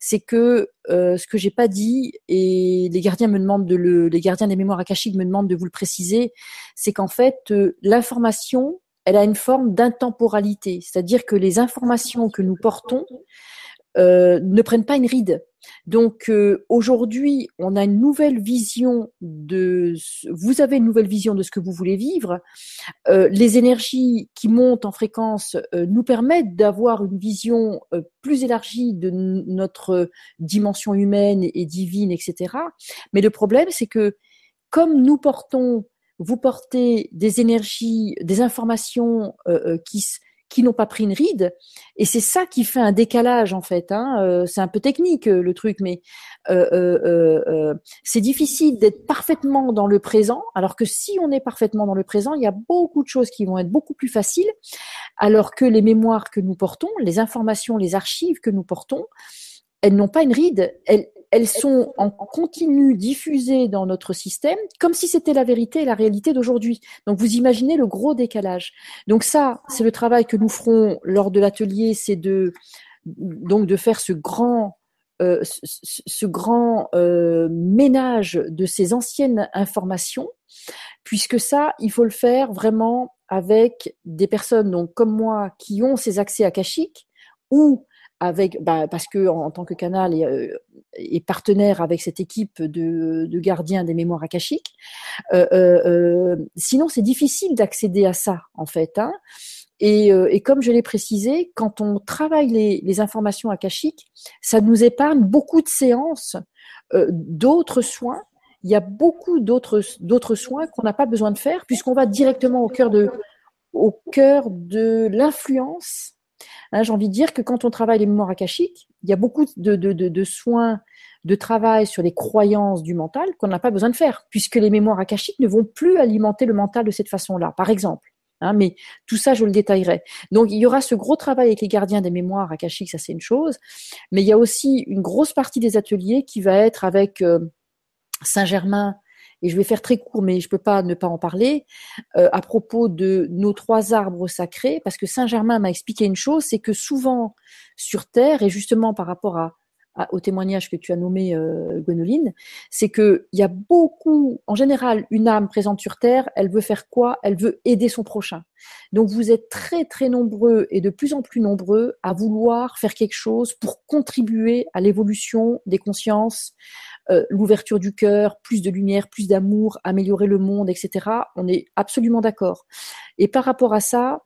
Speaker 2: c'est que euh, ce que j'ai pas dit et les gardiens me demandent de le, les gardiens des mémoires akashiques me demandent de vous le préciser, c'est qu'en fait euh, l'information, elle a une forme d'intemporalité, c'est-à-dire que les informations que nous portons euh, ne prennent pas une ride. Donc euh, aujourd'hui, on a une nouvelle vision de. Vous avez une nouvelle vision de ce que vous voulez vivre. Euh, les énergies qui montent en fréquence nous permettent d'avoir une vision plus élargie de notre dimension humaine et divine, etc. Mais le problème, c'est que comme nous portons, vous portez des énergies, des informations qui qui n'ont pas pris une ride. Et c'est ça qui fait un décalage en fait. Hein. Euh, c'est un peu technique euh, le truc, mais euh, c'est difficile d'être parfaitement dans le présent. Alors que si on est parfaitement dans le présent, il y a beaucoup de choses qui vont être beaucoup plus faciles. Alors que les mémoires que nous portons, les informations, les archives que nous portons, elles n'ont pas une ride. Elles, elles sont en continu diffusées dans notre système, comme si c'était la vérité et la réalité d'aujourd'hui. Donc vous imaginez le gros décalage. Donc ça, c'est le travail que nous ferons lors de l'atelier, c'est de donc de faire ce grand euh, ce, grand euh, ménage de ces anciennes informations, puisque ça, il faut le faire vraiment avec des personnes donc comme moi qui ont ces accès akashiques ou avec bah, parce que en, tant que canal et, euh, partenaire avec cette équipe de, de gardiens des mémoires akashiques. Euh, euh, sinon, c'est difficile d'accéder à ça en fait. Hein. Et, et, comme je l'ai précisé, quand on travaille les, informations akashiques, ça nous épargne beaucoup de séances, d'autres soins. Il y a beaucoup d'autres soins qu'on n'a pas besoin de faire puisqu'on va directement au cœur de l'influence Hein, j'ai envie de dire que quand on travaille les mémoires akashiques, il y a beaucoup de, soins, de travail sur les croyances du mental qu'on n'a pas besoin de faire, puisque les mémoires akashiques ne vont plus alimenter le mental de cette façon-là, par exemple. Hein, mais tout ça, je le détaillerai. Donc, il y aura ce gros travail avec les gardiens des mémoires akashiques, ça c'est une chose. Mais il y a aussi une grosse partie des ateliers qui va être avec euh, Saint-Germain et je vais faire très court, mais je peux pas ne pas en parler, euh, à propos de nos trois arbres sacrés, parce que Saint Germain m'a expliqué une chose, c'est que souvent sur Terre, et justement par rapport à au témoignage que tu as nommé euh, Gwenoline, c'est que il y a beaucoup, en général, une âme présente sur Terre, elle veut faire quoi? Elle veut aider son prochain. Donc vous êtes très très nombreux et de plus en plus nombreux à vouloir faire quelque chose pour contribuer à l'évolution des consciences, euh, l'ouverture du cœur, plus de lumière, plus d'amour, améliorer le monde, etc. On est absolument d'accord. Et par rapport à ça,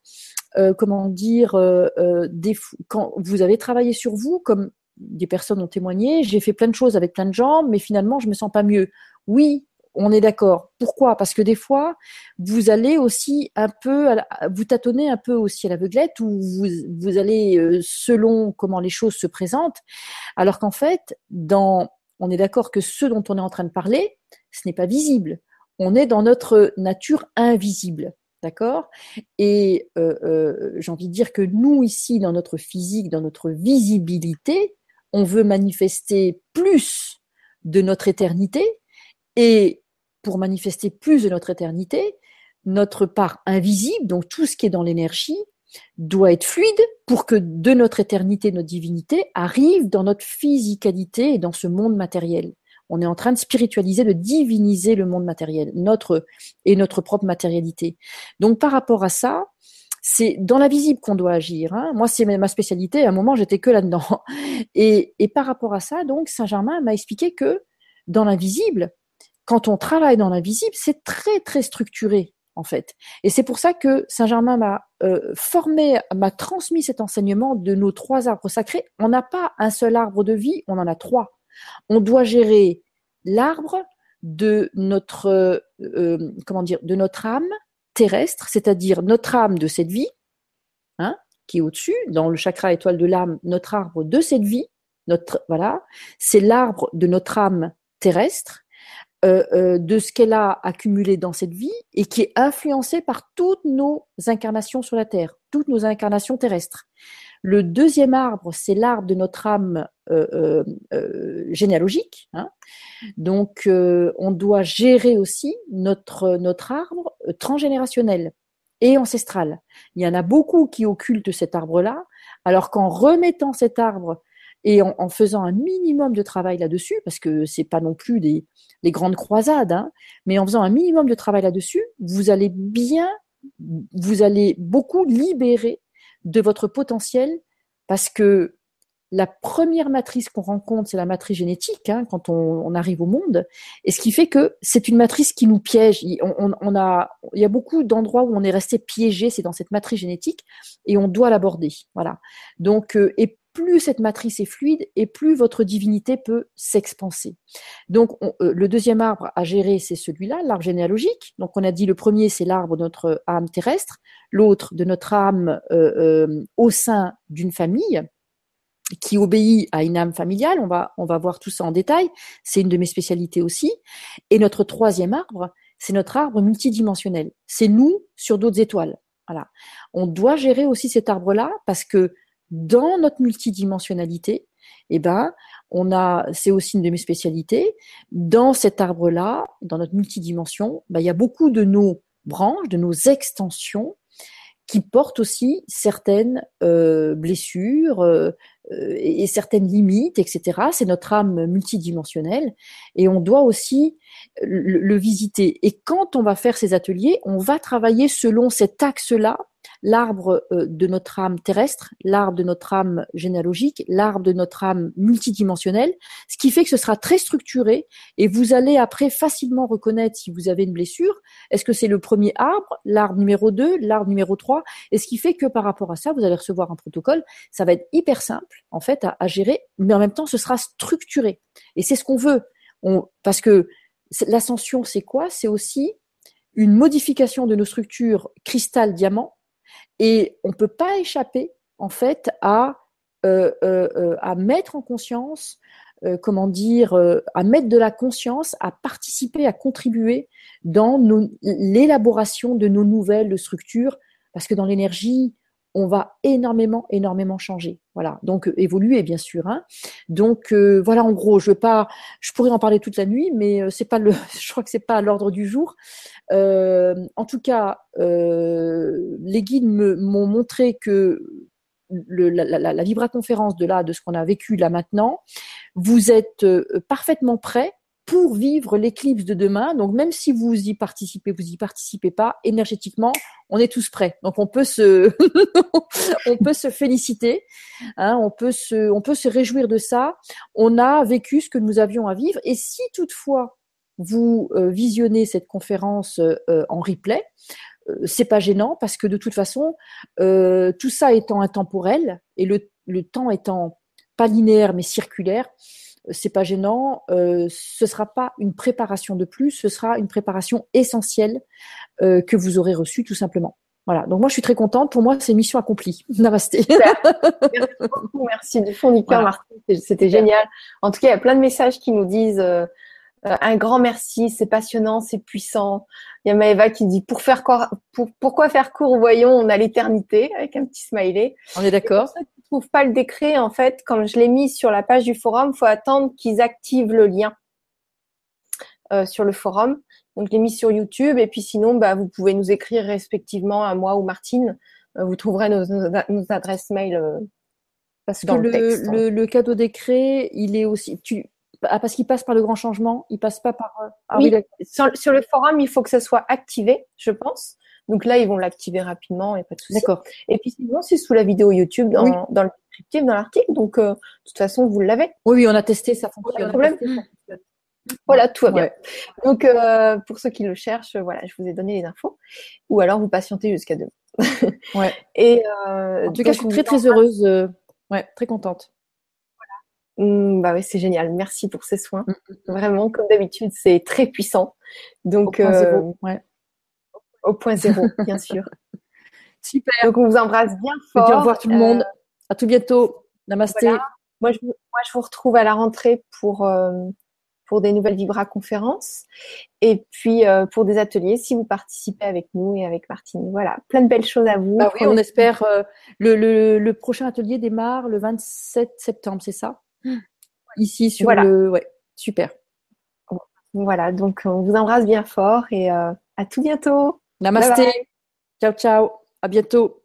Speaker 2: euh, comment dire, euh, euh des, quand vous avez travaillé sur vous, comme des personnes ont témoigné, j'ai fait plein de choses avec plein de gens, mais finalement, je me sens pas mieux. Oui, on est d'accord. Pourquoi? Parce que des fois, vous allez aussi un peu, vous tâtonnez un peu aussi à l'aveuglette, ou vous, vous allez euh, selon comment les choses se présentent, alors qu'en fait, dans, on est d'accord que ce dont on est en train de parler, ce n'est pas visible. On est dans notre nature invisible. D'accord? Et euh, euh, j'ai envie de dire que nous, ici, dans notre physique, dans notre visibilité, on veut manifester plus de notre éternité et pour manifester plus de notre éternité, notre part invisible, donc tout ce qui est dans l'énergie, doit être fluide pour que de notre éternité, notre divinité arrive dans notre physicalité et dans ce monde matériel. On est en train de spiritualiser, de diviniser le monde matériel, notre et notre propre matérialité. Donc par rapport à ça, c'est dans la visible qu'on doit agir. Hein. Moi, c'est ma spécialité. À un moment, j'étais que là-dedans. Et, et par rapport à ça, donc, Saint-Germain m'a expliqué que dans l'invisible, quand on travaille dans l'invisible, c'est très, très structuré, en fait. Et c'est pour ça que Saint-Germain m'a euh, formé, m'a transmis cet enseignement de nos trois arbres sacrés. On n'a pas un seul arbre de vie, on en a trois. On doit gérer l'arbre de notre, euh, euh, comment dire, de notre âme, terrestre, c'est-à-dire notre âme de cette vie, hein, qui est au-dessus, dans le chakra étoile de l'âme, notre arbre de cette vie, notre voilà, c'est l'arbre de notre âme terrestre, euh, euh, de ce qu'elle a accumulé dans cette vie et qui est influencé par toutes nos incarnations sur la Terre, toutes nos incarnations terrestres. Le deuxième arbre, c'est l'arbre de notre âme euh, généalogique. Hein. Donc, on doit gérer aussi notre, notre arbre transgénérationnel et ancestral. Il y en a beaucoup qui occultent cet arbre-là, alors qu'en remettant cet arbre et en, faisant un minimum de travail là-dessus, parce que c'est pas non plus des, des grandes croisades, hein, mais en faisant un minimum de travail là-dessus, vous allez bien, vous allez beaucoup libérer de votre potentiel parce que la première matrice qu'on rencontre, c'est la matrice génétique hein, quand on, arrive au monde, et ce qui fait que c'est une matrice qui nous piège. Il y a beaucoup d'endroits où on est resté piégé, c'est dans cette matrice génétique, et on doit l'aborder. Voilà. Donc, euh, et plus cette matrice est fluide, et plus votre divinité peut s'expanser. Donc, euh, le deuxième arbre à gérer, c'est celui-là, l'arbre généalogique. Donc, on a dit le premier, c'est l'arbre de notre âme terrestre, l'autre de notre âme euh, au sein d'une famille qui obéit à une âme familiale. On va, on va voir tout ça en détail. C'est une de mes spécialités aussi. Et notre troisième arbre, c'est notre arbre multidimensionnel. C'est nous sur d'autres étoiles. Voilà. On doit gérer aussi cet arbre-là parce que dans notre multidimensionnalité, eh ben, on a, c'est aussi une de mes spécialités. Dans cet arbre-là, dans notre multidimension, ben, il y a beaucoup de nos branches, de nos extensions qui portent aussi certaines euh, blessures, euh, euh, et certaines limites, etc. C'est notre âme multidimensionnelle et on doit aussi le, visiter. Et quand on va faire ces ateliers, on va travailler selon cet axe-là l'arbre euh, de notre âme terrestre, l'arbre de notre âme généalogique, l'arbre de notre âme multidimensionnelle, ce qui fait que ce sera très structuré et vous allez après facilement reconnaître si vous avez une blessure. Est-ce que c'est le premier arbre, l'arbre numéro 2, l'arbre numéro 3 Et ce qui fait que par rapport à ça, vous allez recevoir un protocole. Ça va être hyper simple en fait à, gérer, mais en même temps, ce sera structuré. Et c'est ce qu'on veut. Parce que l'ascension, c'est quoi? C'est aussi une modification de nos structures cristal-diamant et on ne peut pas échapper, en fait, à, euh, euh, euh, à mettre en conscience, comment dire, à mettre de la conscience, à participer, à contribuer dans l'élaboration de nos nouvelles structures, parce que dans l'énergie, on va énormément, énormément changer. Voilà, donc euh, évoluer bien sûr. Hein. Donc euh, voilà, en gros, je veux pas, je pourrais en parler toute la nuit, mais c'est pas le, je crois que c'est pas l'ordre du jour. en tout cas, les guides m'ont montré que le, la, la, la vibra-conférence de là, de ce qu'on a vécu là maintenant, vous êtes parfaitement prêt pour vivre l'éclipse de demain. Donc même si vous y participez, vous y participez pas, énergétiquement, on est tous prêts. Donc on peut se, on peut se féliciter, hein, on peut se, on peut se réjouir de ça. On a vécu ce que nous avions à vivre. Et si toutefois vous euh, visionnez cette conférence euh, en replay, euh, c'est pas gênant parce que de toute façon, tout ça étant intemporel et le, le temps étant pas linéaire mais circulaire, c'est pas gênant. Euh, ce sera pas une préparation de plus, ce sera une préparation essentielle euh, que vous aurez reçue tout simplement. Voilà. Donc moi je suis très contente. Pour moi c'est mission accomplie. Namasté.
Speaker 1: merci beaucoup. Merci du fond du cœur, Martin. C'était génial. En tout cas, il y a plein de messages qui nous disent euh, euh, un grand merci. C'est passionnant, c'est puissant. Il y a Maëva qui dit pour faire pour, pourquoi faire court, voyons, on a l'éternité avec un petit smiley.
Speaker 2: On est d'accord
Speaker 1: trouve pas le décret, en fait, quand je l'ai mis sur la page du forum, faut attendre qu'ils activent le lien euh, sur le forum. Donc, je l'ai mis sur YouTube. Et puis, sinon, bah, vous pouvez nous écrire respectivement à moi ou Martine. Euh, vous trouverez nos, adresses mail. Euh,
Speaker 2: parce que le, le, cadeau décret, il est aussi. Tu, ah, parce qu'il passe par le grand changement, il passe pas par.
Speaker 1: Ah oui, sur, sur, le forum, il faut que ça soit activé, je pense. Donc là, ils vont l'activer rapidement et pas de souci.
Speaker 2: D'accord.
Speaker 1: Et puis sinon, c'est sous la vidéo YouTube dans, dans le descriptif, dans l'article. Donc, euh, de toute façon, vous l'avez.
Speaker 2: Oui, oui, on a testé, ça fonctionne.
Speaker 1: problème. Voilà, tout va bien. Donc, euh, pour ceux qui le cherchent, voilà, je vous ai donné les infos. Ou alors, vous patientez jusqu'à demain.
Speaker 2: ouais.
Speaker 1: Et
Speaker 2: euh, en tout cas, je suis très très heureuse. ouais, très contente.
Speaker 1: Voilà. Mmh, bah oui, c'est génial. Merci pour ces soins. Mmh, mmh. Vraiment, comme d'habitude, c'est très puissant. Donc,
Speaker 2: ouais
Speaker 1: au point zéro, bien sûr.
Speaker 2: Super.
Speaker 1: Donc, on vous embrasse bien fort.
Speaker 2: au revoir tout le monde. Euh, à tout bientôt. Namasté.
Speaker 1: Moi, je, moi, je vous retrouve à la rentrée pour, euh, pour des nouvelles Vibra conférences et puis euh, pour des ateliers si vous participez avec nous et avec Martine. Voilà, plein de belles choses à vous.
Speaker 2: Bah oui, on espère. le, le, le, prochain atelier démarre le 27 septembre, c'est ça? Ici sur le. Ouais, super.
Speaker 1: Voilà, donc on vous embrasse bien fort et à tout bientôt.
Speaker 2: Namaste. Ciao, ciao. À bientôt.